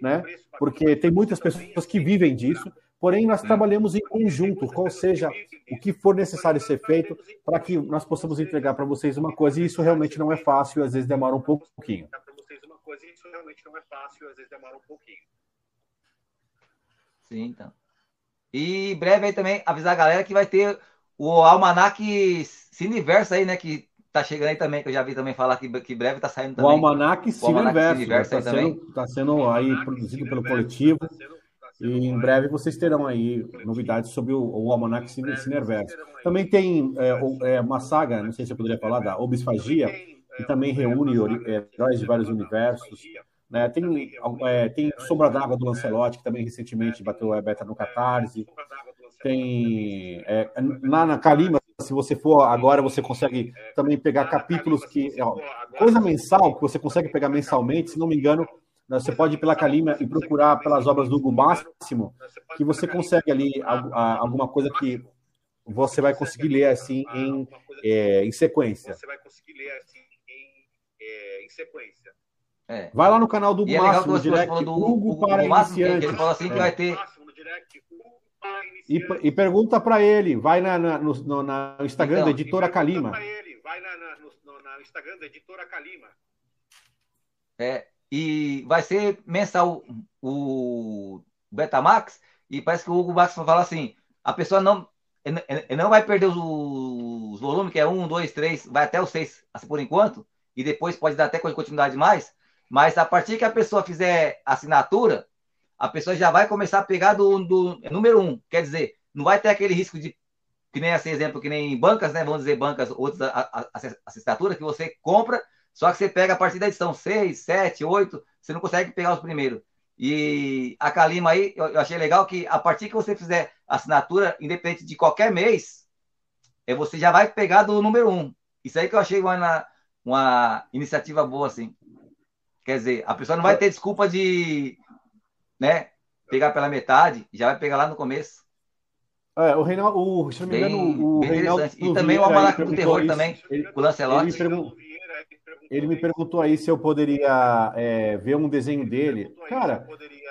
né? Porque tem muitas pessoas que vivem disso. Porém, nós trabalhamos em conjunto, ou seja, o que for necessário ser feito para que nós possamos entregar para vocês uma coisa, e isso realmente não é fácil, às vezes demora um pouquinho. Para vocês uma coisa, e isso realmente não é fácil, às vezes demora um pouquinho. Sim, então. E breve aí também avisar a galera que vai ter o Almanac Cineverso aí, né? Que tá chegando aí também, que eu já vi também falar que, que breve tá saindo também. O Almanac Cineverso está sendo, tá sendo aí produzido pelo coletivo. E em breve vocês terão aí novidades sobre o, o Almanac Cineverso. Também tem é, é, uma saga, não sei se eu poderia falar, da Obisfagia, que também reúne é, heróis de vários universos. Né? Tem, é, tem Sombra d'Água do Lancelotti, que também recentemente bateu a beta no Catarse. Tem é, lá na Kalima, se você for agora, você consegue também pegar capítulos que. Ó, coisa mensal, que você consegue pegar mensalmente, se não me engano, você pode ir pela Kalima e procurar pelas obras do Hugo Máximo, que você consegue ali alguma coisa que você vai conseguir ler assim em, é, em sequência. Você vai conseguir ler assim em, é, sequência. É. Vai lá no canal do e Máximo, é direct, do Hugo, Hugo para Máximo, iniciantes. Ele falou assim que é. vai ter... E, e pergunta para ele, vai na, na, no, no na Instagram então, da Editora Kalima. vai na, na, no, na Instagram da Editora Kalima. É, e vai ser mensal o Betamax E parece que o Hugo Max fala assim: a pessoa não, não vai perder os, os volumes, que é um, dois, três, vai até os seis, assim, por enquanto, e depois pode dar até continuidade mais. Mas a partir que a pessoa fizer assinatura, a pessoa já vai começar a pegar do, do número um. Quer dizer, não vai ter aquele risco de, que nem esse exemplo, que nem bancas, né? Vamos dizer bancas, outras assinaturas, que você compra, só que você pega a partir da edição 6, 7, 8, você não consegue pegar os primeiros. E a Kalima aí, eu, achei legal que a partir que você fizer assinatura, independente de qualquer mês, é, você já vai pegar do número um. Isso aí que eu achei uma, uma iniciativa boa, assim. Quer dizer, a pessoa não vai ter desculpa de né, pegar pela metade, já vai pegar lá no começo. É, o Reinaldo, o, se não me engano, o Reinaldo. E também o Almanac do Terror isso, também, ele, o Lancelot. Ele, ele me perguntou aí se eu poderia é, ver um desenho dele. Cara,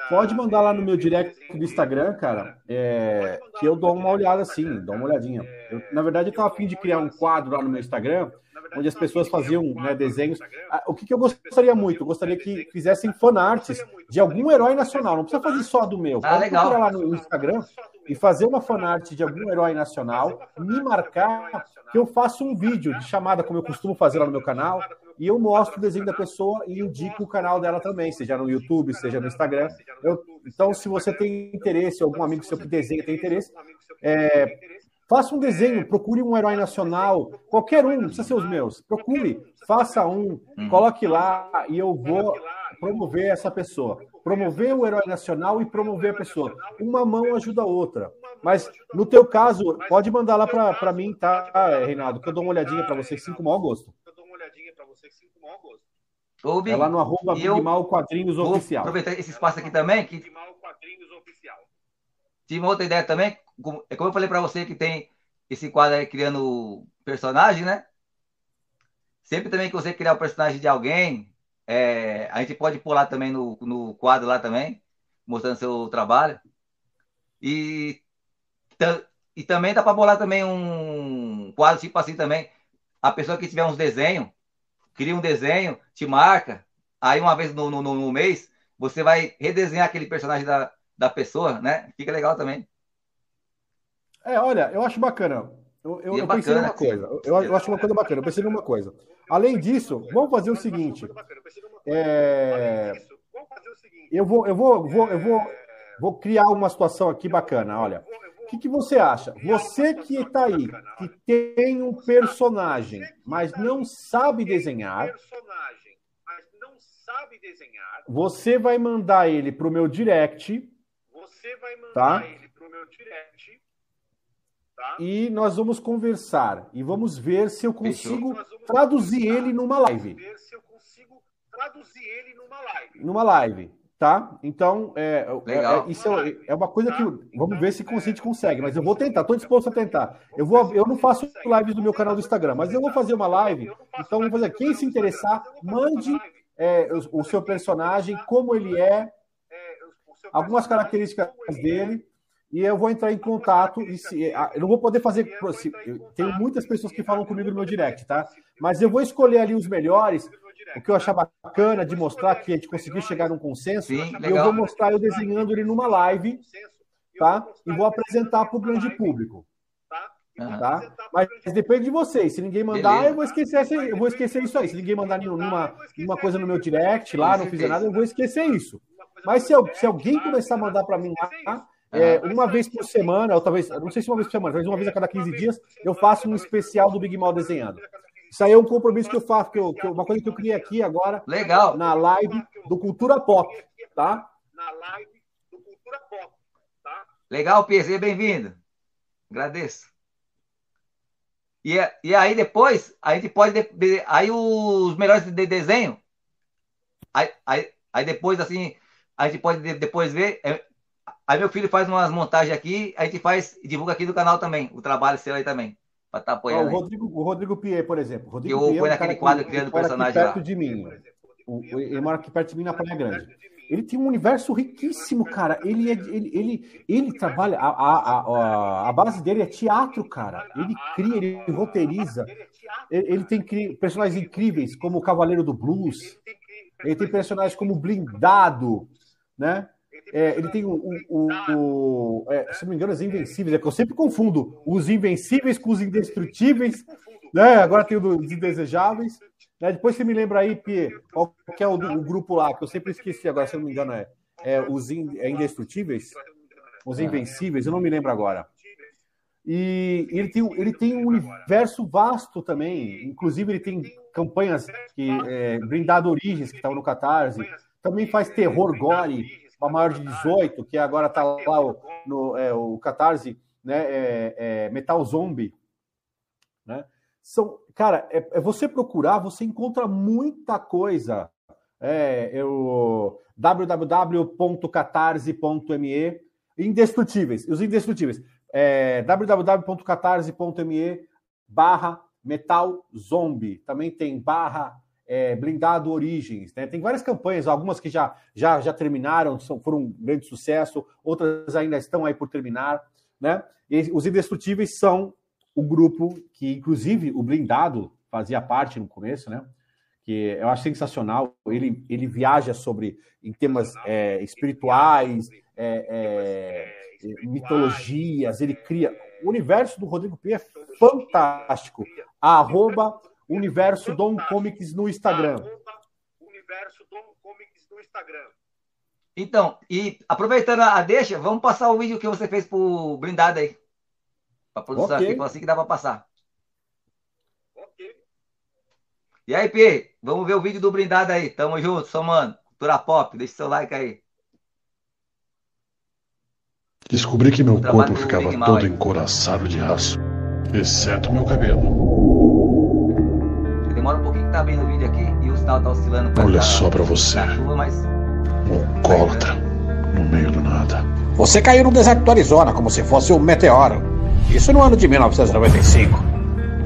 pode mandar lá no meu direct do Instagram, cara, é, que eu dou uma olhada assim, dou uma olhadinha. Eu, na verdade, eu estava afim de criar um quadro lá no meu Instagram, onde as pessoas faziam né, desenhos. Ah, o que, que, eu gostaria muito? Eu gostaria que fizessem fanarts de algum herói nacional. Não precisa fazer só do meu. Ah, legal. lá no Instagram e fazer uma fanart de algum herói nacional, me marcar, que eu faço um vídeo de chamada, como eu costumo fazer lá no meu canal, e eu mostro o desenho da pessoa e indico o canal dela também, seja no YouTube, seja no Instagram. Eu, então, se você tem interesse, algum amigo seu que desenha tem interesse, é, faça um desenho, procure um herói nacional, qualquer um, não precisa ser os meus, procure, faça um, uhum. coloque lá e eu vou promover essa pessoa. Promover o herói nacional e promover a pessoa. Uma mão ajuda a outra. Mas no teu caso, pode mandar lá para mim, tá, Reinaldo? Que eu dou uma olhadinha para você, sim, com o maior gosto. Ô, Big, é lá no arroba Big Mal Quadrinhos vou Oficial. aproveitar esse espaço aqui também. Que... Tive uma outra ideia também. É como eu falei para você que tem esse quadro aí criando personagem, né? Sempre também que você criar o um personagem de alguém, é, a gente pode pular também no, no quadro lá também, mostrando seu trabalho. E, e também dá para bolar também um quadro tipo assim também. A pessoa que tiver uns desenhos, cria um desenho, te marca, aí uma vez no, no, no mês, você vai redesenhar aquele personagem da, da pessoa, né? Fica legal também. É, olha, eu acho bacana. Eu, eu, é eu pensei numa coisa. Eu, eu, acho uma coisa bacana. Eu pensei numa coisa. Além disso, vamos fazer o seguinte. É... Eu vou, eu vou, vou, eu vou, vou criar uma situação aqui bacana. Olha, que, que você acha? Você que está aí, que tem um personagem, mas não sabe desenhar, você vai mandar ele para o meu direct. Você vai mandar tá? ele para o meu direct. Tá? E nós vamos conversar e vamos ver se eu consigo traduzir ele numa live. Numa live tá? Então, é, é, é, isso é, é, uma coisa que vamos ver se a gente consegue, mas eu vou tentar, estou disposto a tentar. Eu vou, eu não faço lives no meu canal do Instagram, mas eu vou fazer uma live. Então, vou fazer. Quem se interessar, mande é, o, o, seu personagem, como ele é, algumas características dele. E eu vou entrar em contato. E se, eu não vou poder fazer. Se, tenho muitas pessoas que falam comigo no meu direct, tá? Mas eu vou escolher ali os melhores o que eu achar bacana de mostrar que a gente conseguiu chegar num consenso, Sim, e eu vou mostrar eu desenhando ele numa live, tá? E vou apresentar para o grande público. Tá? Mas depende de vocês. Se ninguém mandar, eu vou esquecer, eu vou esquecer isso aí. Se ninguém mandar nenhuma, nenhuma coisa no meu direct lá, não fizer nada, eu vou esquecer isso. Mas se, se alguém começar a mandar para mim lá, é, uma vez por semana, ou talvez, não sei se uma vez por semana, talvez uma vez a cada 15 dias, eu faço um especial do Big Mal desenhando. Isso aí é um compromisso que eu faço, que, eu, que eu, uma coisa que eu criei aqui agora. Legal. Na live do Cultura Pop, tá? Na live do Cultura Pop, tá? Legal, PC, bem-vindo. Agradeço. E, e aí depois, a gente pode. Aí os melhores de desenho. Aí, aí, aí depois, assim, a gente pode depois ver. É, aí meu filho faz umas montagens aqui, a gente faz, divulga aqui no canal também, o trabalho seu aí também para estar tá apoiando. o, Rodrigo, o Rodrigo Pierre, por exemplo. Rodrigo eu Pierre, foi é naquele quadro que, criando personagem perto lá. de mim. O, ele mora aqui perto de mim na Praia Grande. Ele tem um universo riquíssimo, cara. Ele, é, ele, ele, ele trabalha. A, a, a, a base dele é teatro, cara. Ele cria, ele roteiriza. Ele, ele tem personagens incríveis, como o Cavaleiro do Blues. Ele tem personagens como Blindado, né? É, ele tem o, o, o é, se não me engano, os Invencíveis, é que eu sempre confundo os Invencíveis com os Indestrutíveis, né? Agora tem os Indesejáveis. Né? Depois você me lembra aí, Pie, qual que é o, o, grupo lá, que eu sempre esqueci agora, se não me engano, é, é os in, é Indestrutíveis? Os Invencíveis, eu não me lembro agora. E ele tem, ele tem um universo vasto também, inclusive ele tem campanhas que é, Brindado Origens, que estava no Catarse, também faz terror gore, uma maior de 18, que agora está lá o, no é, o Catarse, né, é, é, Metal Zombie, né? São, cara, é, é, você procurar, você encontra muita coisa. É, eu www.catarse.me indestrutíveis, os indestrutíveis. É, www.catarse.me barra metal zombie. Também tem barra é, blindado Origens. Né? Tem várias campanhas, algumas que já, já, já terminaram, são, foram um grande sucesso, outras ainda estão aí por terminar. Né? E os Indestrutíveis são o grupo que, inclusive, o blindado fazia parte no começo, né? Que eu acho sensacional. Ele, ele viaja sobre em temas é, espirituais, é, é, mitologias, ele cria. O universo do Rodrigo P é fantástico. Arroba Universo Dom Comics no Instagram. Universo Dom Comics no Instagram. Então, e aproveitando a deixa, vamos passar o vídeo que você fez pro blindado aí. Pra produção okay. aqui, assim que dá pra passar. Ok. E aí, P, vamos ver o vídeo do blindado aí. Tamo junto, somando. Cultura Pop, deixa seu like aí. Descobri que meu corpo ficava todo encoraçado de aço, exceto meu cabelo tá vendo o vídeo aqui e o sinal tá oscilando. Olha tá, só pra você. Chuva, mas... Um alcoólatra no meio do nada. Você caiu no deserto do Arizona como se fosse um meteoro. Isso no ano de 1995.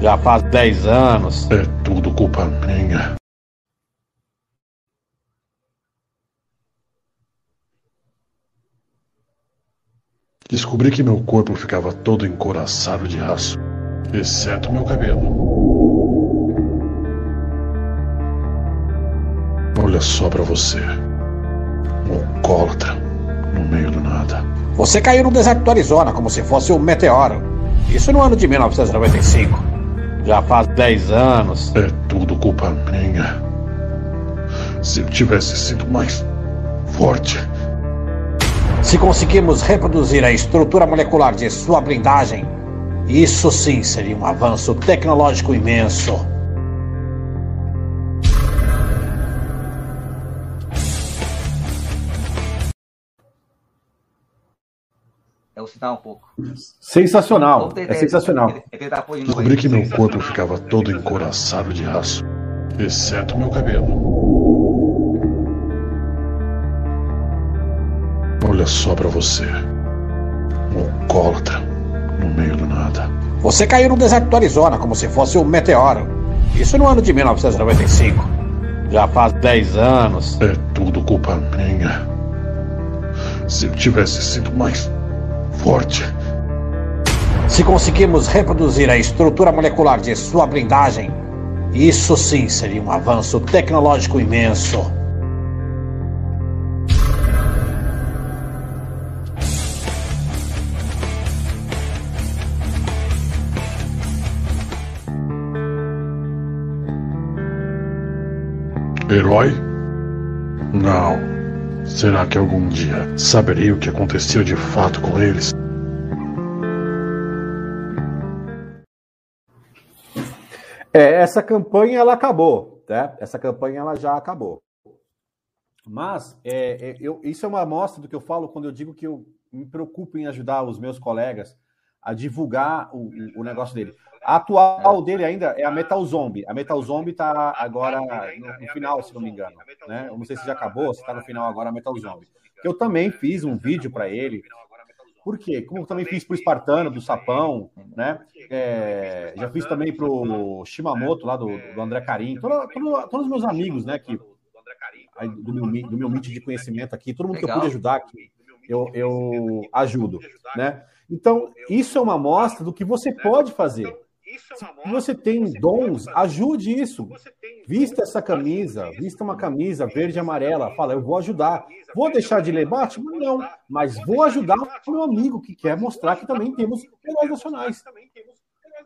Já faz 10 anos. É tudo culpa minha. Descobri que meu corpo ficava todo encoraçado de aço, exceto meu cabelo. Olha só para você. Um alcoólatra no meio do nada. Você caiu no deserto do Arizona como se fosse um meteoro. Isso no ano de 1995. Já faz 10 anos. É tudo culpa minha. Se eu tivesse sido mais forte. Se conseguirmos reproduzir a estrutura molecular de sua blindagem, isso sim seria um avanço tecnológico imenso. É um pouco. Sensacional. É sensacional. Descobri que meu corpo ficava todo encoraçado de aço, exceto meu cabelo. Olha só para você. Um alcoólatra no meio do nada. Você caiu no deserto do Arizona como se fosse um meteoro. Isso no ano de 1995. Já faz 10 anos. É tudo culpa minha. Se eu tivesse sido mais forte. Se conseguirmos reproduzir a estrutura molecular de sua blindagem, isso sim seria um avanço tecnológico imenso. Herói? Não. Será que algum dia saberei o que aconteceu de fato com eles? É, essa campanha ela acabou, né? Essa campanha ela já acabou. Mas é, é, eu, isso é uma amostra do que eu falo quando eu digo que eu me preocupo em ajudar os meus colegas a divulgar o, o negócio dele. A atual dele ainda é a Metal Zombie. A Metal Zombie está agora no, no, final, se não me engano. Né? Eu não sei se já acabou, se está no final agora a Metal Zombie. Eu também fiz um vídeo para ele. Por quê? Como eu também fiz para o Espartano, do Sapão, né? É, já fiz também para o Shimamoto, lá do, do André Carim. Todo, todo, todos os meus amigos, né? Que, do, meu, do meu meet de conhecimento aqui, todo mundo que eu pude ajudar aqui, eu, eu ajudo, né? Então, isso é uma amostra do que você pode fazer Se você tem dons, ajude isso. Vista essa camisa, vista uma camisa verde e amarela. Fala, eu vou ajudar. Vou deixar de ler Batman? Não. Mas vou ajudar o meu amigo que quer mostrar que também temos heróis nacionais.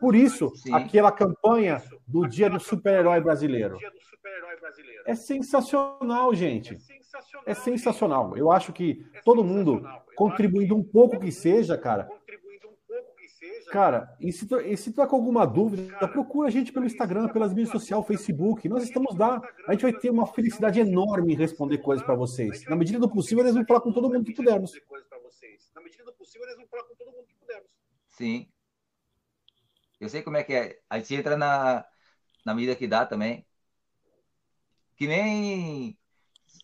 Por isso, Sim. aquela campanha do Dia do Super-Herói Brasileiro. É sensacional, gente. É sensacional. Eu acho que todo mundo contribuindo um pouco que seja, cara. Cara, e se, tu, e se tu tá com alguma dúvida, procura a gente pelo Instagram, pelas mídias sociais, Facebook. Nós estamos lá. A gente vai ter uma felicidade enorme em responder coisas para vocês. Na medida do possível, eles vão falar com todo mundo que pudermos. Na medida do possível, eles vão falar com todo mundo que pudermos. Sim. Eu sei como é que é. A gente entra na, na medida que dá também. Que nem.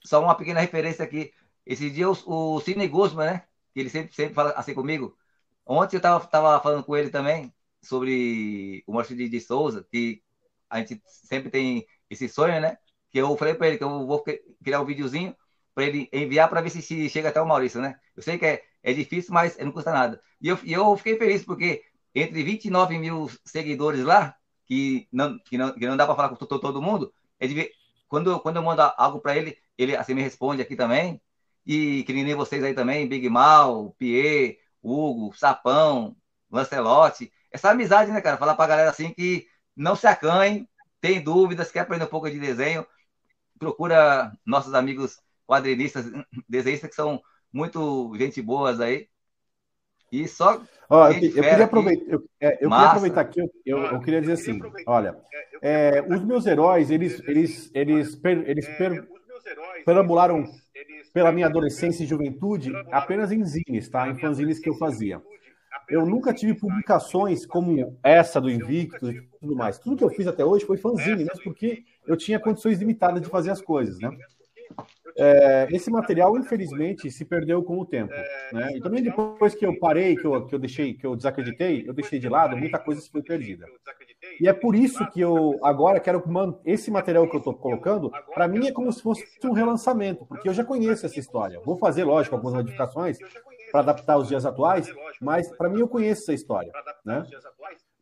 Só uma pequena referência aqui. Esse dia o, o Cine Guzman, né? Que ele sempre, sempre fala assim comigo. Ontem eu tava, tava falando com ele também sobre o Márcio de, Souza, que a gente sempre tem esse sonho, né? Que eu falei para ele que eu vou criar um videozinho para ele enviar para ver se, chega até o Maurício, né? Eu sei que é, é difícil, mas não custa nada. E eu, eu fiquei feliz porque entre 29 mil seguidores lá, que não, que não, que não dá para falar com todo, todo mundo, de, quando, quando eu mando algo para ele, ele assim me responde aqui também. E que nem vocês aí também, Big Mal, Pierre, Hugo, Sapão, Lancelotti. Essa amizade, né, cara? Falar pra galera assim que não se acanhem, tem dúvidas, quer aprender um pouco de desenho, procura nossos amigos quadrinistas, desenhistas que são muito gente boas aí. E só. Ó, eu, eu, queria aproveitar, eu, é, eu queria aproveitar aqui, eu, eu, queria dizer assim: olha, é, os meus heróis, eles, eles, eles, per, eles per, perambularam pela minha adolescência e juventude apenas em zines, tá? Em fanzines que eu fazia. Eu nunca tive publicações como essa do Invictus e tudo mais. Tudo que eu fiz até hoje foi fanzine, mesmo porque eu tinha condições limitadas de fazer as coisas, né? É, esse material, infelizmente, se perdeu com o tempo. Né? E também depois que eu parei, que eu, que eu deixei, que eu desacreditei, eu deixei de lado, muita coisa se foi perdida. E é por isso que eu agora quero esse material que eu estou colocando, para mim é como se fosse um relançamento, porque eu já conheço essa história. Vou fazer, lógico, algumas modificações para adaptar os dias atuais, mas para mim eu conheço essa história. Né?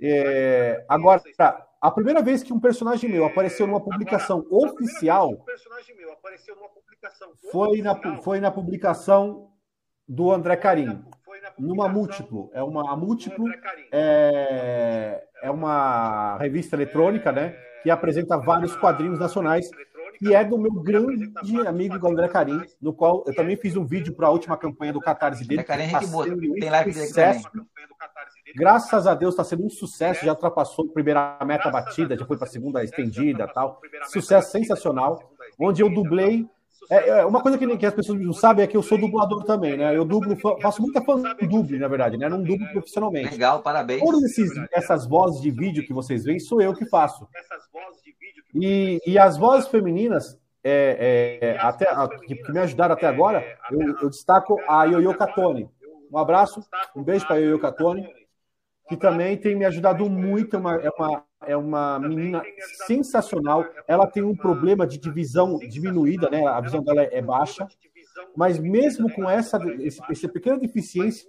É, agora, a primeira vez que um personagem meu apareceu numa publicação oficial foi na, foi na publicação do André Carim, numa múltiplo. É uma múltiplo é, é uma revista eletrônica, né? Que apresenta vários quadrinhos nacionais e é do meu grande amigo André Carim, no qual eu também fiz um vídeo para a última campanha do Catarse dele. Carim, tá tem live sucesso. Graças a Deus está sendo um sucesso, já ultrapassou a primeira meta batida, já foi para a segunda estendida tal. Sucesso sensacional, onde eu dublei é, é, uma coisa que, que, as pessoas não sabem é que eu sou dublador também, né? Eu dublo, faço muita fã duble, na verdade, né? Não dublo profissionalmente. Legal, parabéns. Todas esses, essas vozes de vídeo que vocês veem, sou eu que faço. E, e as vozes femininas, é, é, até, que, que, me ajudaram até agora, eu, eu destaco a Yoyo Catone. Um abraço, um beijo para a Yoyo Catone que também tem me ajudado muito. É uma, é uma, é uma menina sensacional. Ela tem um problema de divisão diminuída, né? A visão dela é baixa. Mas mesmo com essa, esse, essa pequena deficiência,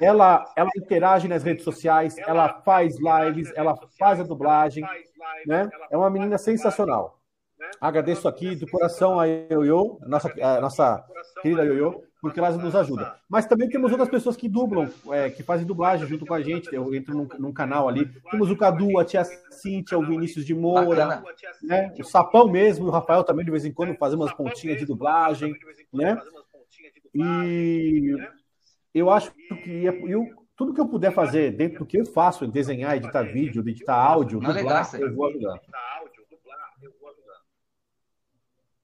ela, ela interage nas redes sociais, ela faz lives, ela faz a dublagem, né? É uma menina sensacional. Agradeço aqui do coração a Yoyo, nossa, a nossa querida Yoyo, porque elas nos ajudam. Mas também temos outras pessoas que dublam, é, que fazem dublagem junto com a gente. Eu entro num, num, canal ali. Temos o Cadu, a tia Cíntia, o Vinícius de Moura, né? o Sapão mesmo, o Rafael também, de vez em quando, fazemos umas pontinhas de dublagem. Né? E eu acho que eu, tudo que eu puder fazer dentro do que eu faço, desenhar, editar vídeo, editar áudio, dublar, eu vou ajudar.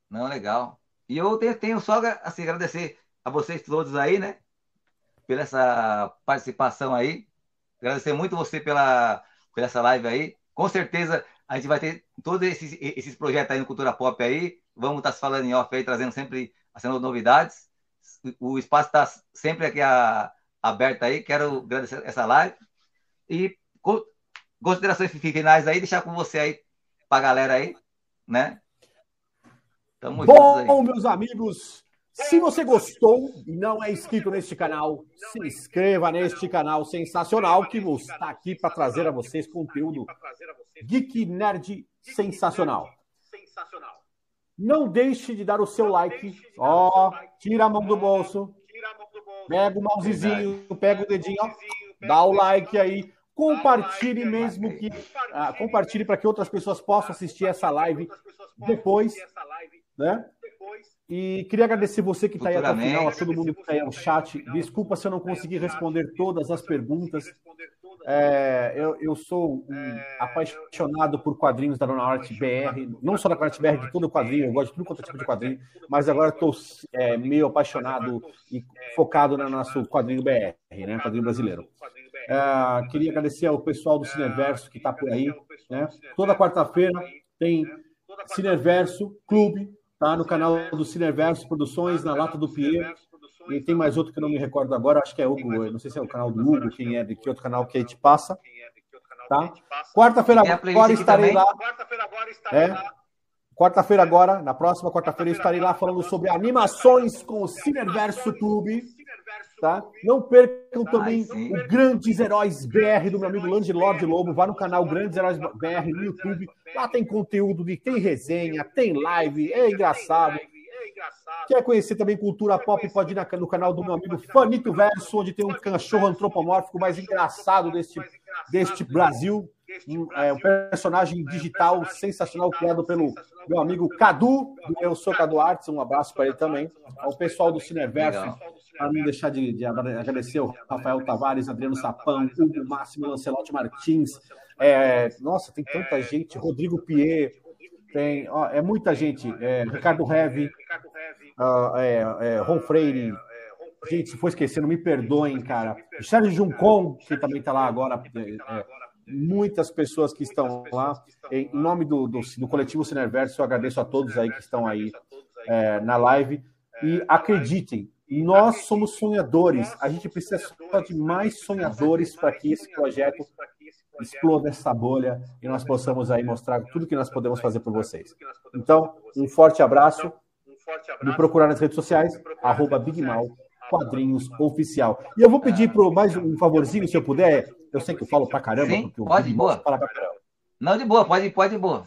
Não, legal. E eu tenho só assim, agradecer a vocês todos aí, né? Pela essa participação aí. Agradecer muito você pela, pela essa live aí. Com certeza a gente vai ter todos esses, esses projetos aí no Cultura Pop aí. Vamos estar tá falando em off aí, trazendo sempre as novidades. O espaço está sempre aqui a, aberto aí. Quero agradecer essa live. E considerações finais aí, deixar com você aí, para a galera aí, né? Tamo Bom, meus amigos, Se você gostou e não é inscrito neste canal, se inscreva neste canal sensacional que está aqui para trazer a vocês conteúdo geek nerd sensacional. Não deixe de dar o seu like. Ó, tira a mão do bolso. Pega o mousezinho, pega o dedinho, ó, dá o like aí. Compartilhe mesmo que. Ah, compartilhe para que outras pessoas possam assistir essa live depois. Né? E queria agradecer você que está aí até o final, a todo mundo que está aí no chat. Desculpa se eu não consegui responder todas as perguntas. É, eu, eu, sou um apaixonado por quadrinhos da Dona Arte BR, não só da Arte BR, de todo o quadrinho, eu gosto de tudo quanto é tipo de quadrinho, mas agora estou é, meio apaixonado e focado no nosso quadrinho BR, né, quadrinho brasileiro. É, queria agradecer ao pessoal do Cineverso que está por aí. Né? Toda quarta-feira tem Cineverso Clube, tá? no canal do Cineverso Produções, na Lata do Pierre. E tem mais outro que eu não me recordo agora, acho que é Hugo, não sei se é o canal do Hugo, quem é, de que outro canal que a gente passa. Tá? Quarta-feira agora estarei lá. Quarta-feira agora estarei é. lá. Quarta-feira agora, na próxima quarta-feira, eu estarei lá falando sobre animações com o Cineverso Clube. Tá? Não percam também o Grandes Heróis BR do meu amigo Lord Lobo. Vá no canal Grandes Heróis BR no YouTube. Lá tem conteúdo, de, tem resenha, tem live, é engraçado. Quer conhecer também cultura pop? Pode ir no canal do meu amigo Fanito Verso, onde tem um cachorro antropomórfico mais engraçado deste, deste Brasil. Um, é, um personagem digital sensacional criado pelo meu amigo Cadu, Eu Sou Cadu. Artes. Um abraço para ele também. Ao pessoal do Cineverso para não deixar de, de, agradecer o Rafael Tavares, Adriano Sapão, Hugo Máximo, Lancelotti Martins. É, nossa, tem tanta gente, Rodrigo Pier, tem, ó, é muita gente, é, Ricardo Heve, uh, é, é, Ron Freire, gente, se for esquecendo, me perdoem, cara. Sérgio Juncon, que também está lá agora, é, é, muitas pessoas que estão lá. Em nome do, do, do coletivo Cineverso, eu agradeço a todos aí que estão aí é, na live. E acreditem, nós somos sonhadores. A gente precisa só de mais sonhadores para que esse projeto exploda essa bolha e nós possamos aí mostrar tudo que nós podemos fazer por vocês. Então, um forte abraço. Me procurar nas redes sociais, arroba Bigmal Quadrinhos Oficial. E eu vou pedir para mais um favorzinho, se eu puder. Eu sei que eu falo pra caramba. Sim, pode, boa. Fala pra caramba. Não, de boa, pode, pode, de boa.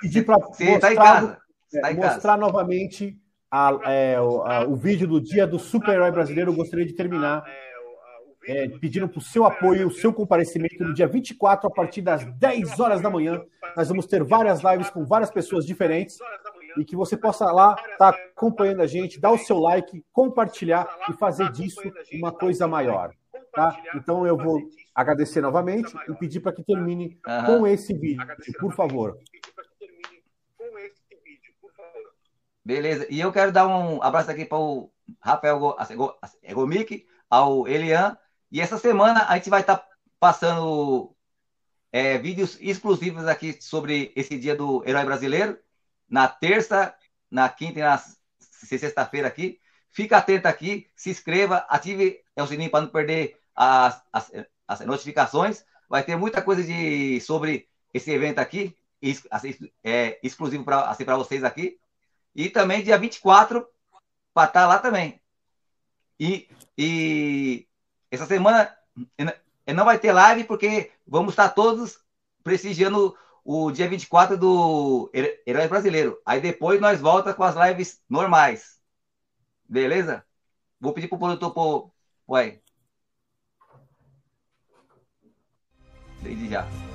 Pedir para mostrar, tá em casa. Tá em mostrar casa. novamente a, é, o, a, o, vídeo do Dia do Super-Herói Brasileiro, eu gostaria de terminar é, pedindo para o seu apoio, o seu comparecimento no dia 24, a partir das 10 horas da manhã. Nós vamos ter várias lives com várias pessoas diferentes e que você possa lá estar tá acompanhando a gente, dar o seu like, compartilhar e fazer disso uma coisa maior. Tá? Então eu vou agradecer novamente e pedir para que termine com esse vídeo, por favor. Beleza. E eu quero dar um abraço aqui para o Rafael Gomic, ao Elian. E essa semana a gente vai estar tá passando é, vídeos exclusivos aqui sobre esse dia do herói brasileiro. Na terça, na quinta e na sexta-feira aqui. Fica atento aqui, se inscreva, ative o sininho para não perder as, as, as, notificações. Vai ter muita coisa de, sobre esse evento aqui, assim, é, exclusivo para assim, vocês aqui. E também dia 24 para estar tá lá também. E, e essa semana não vai ter live porque vamos estar todos prestigiando o dia 24 do Herói Brasileiro. Aí depois nós volta com as lives normais. Beleza? Vou pedir pro produtor pôr, pôr aí. Desde já.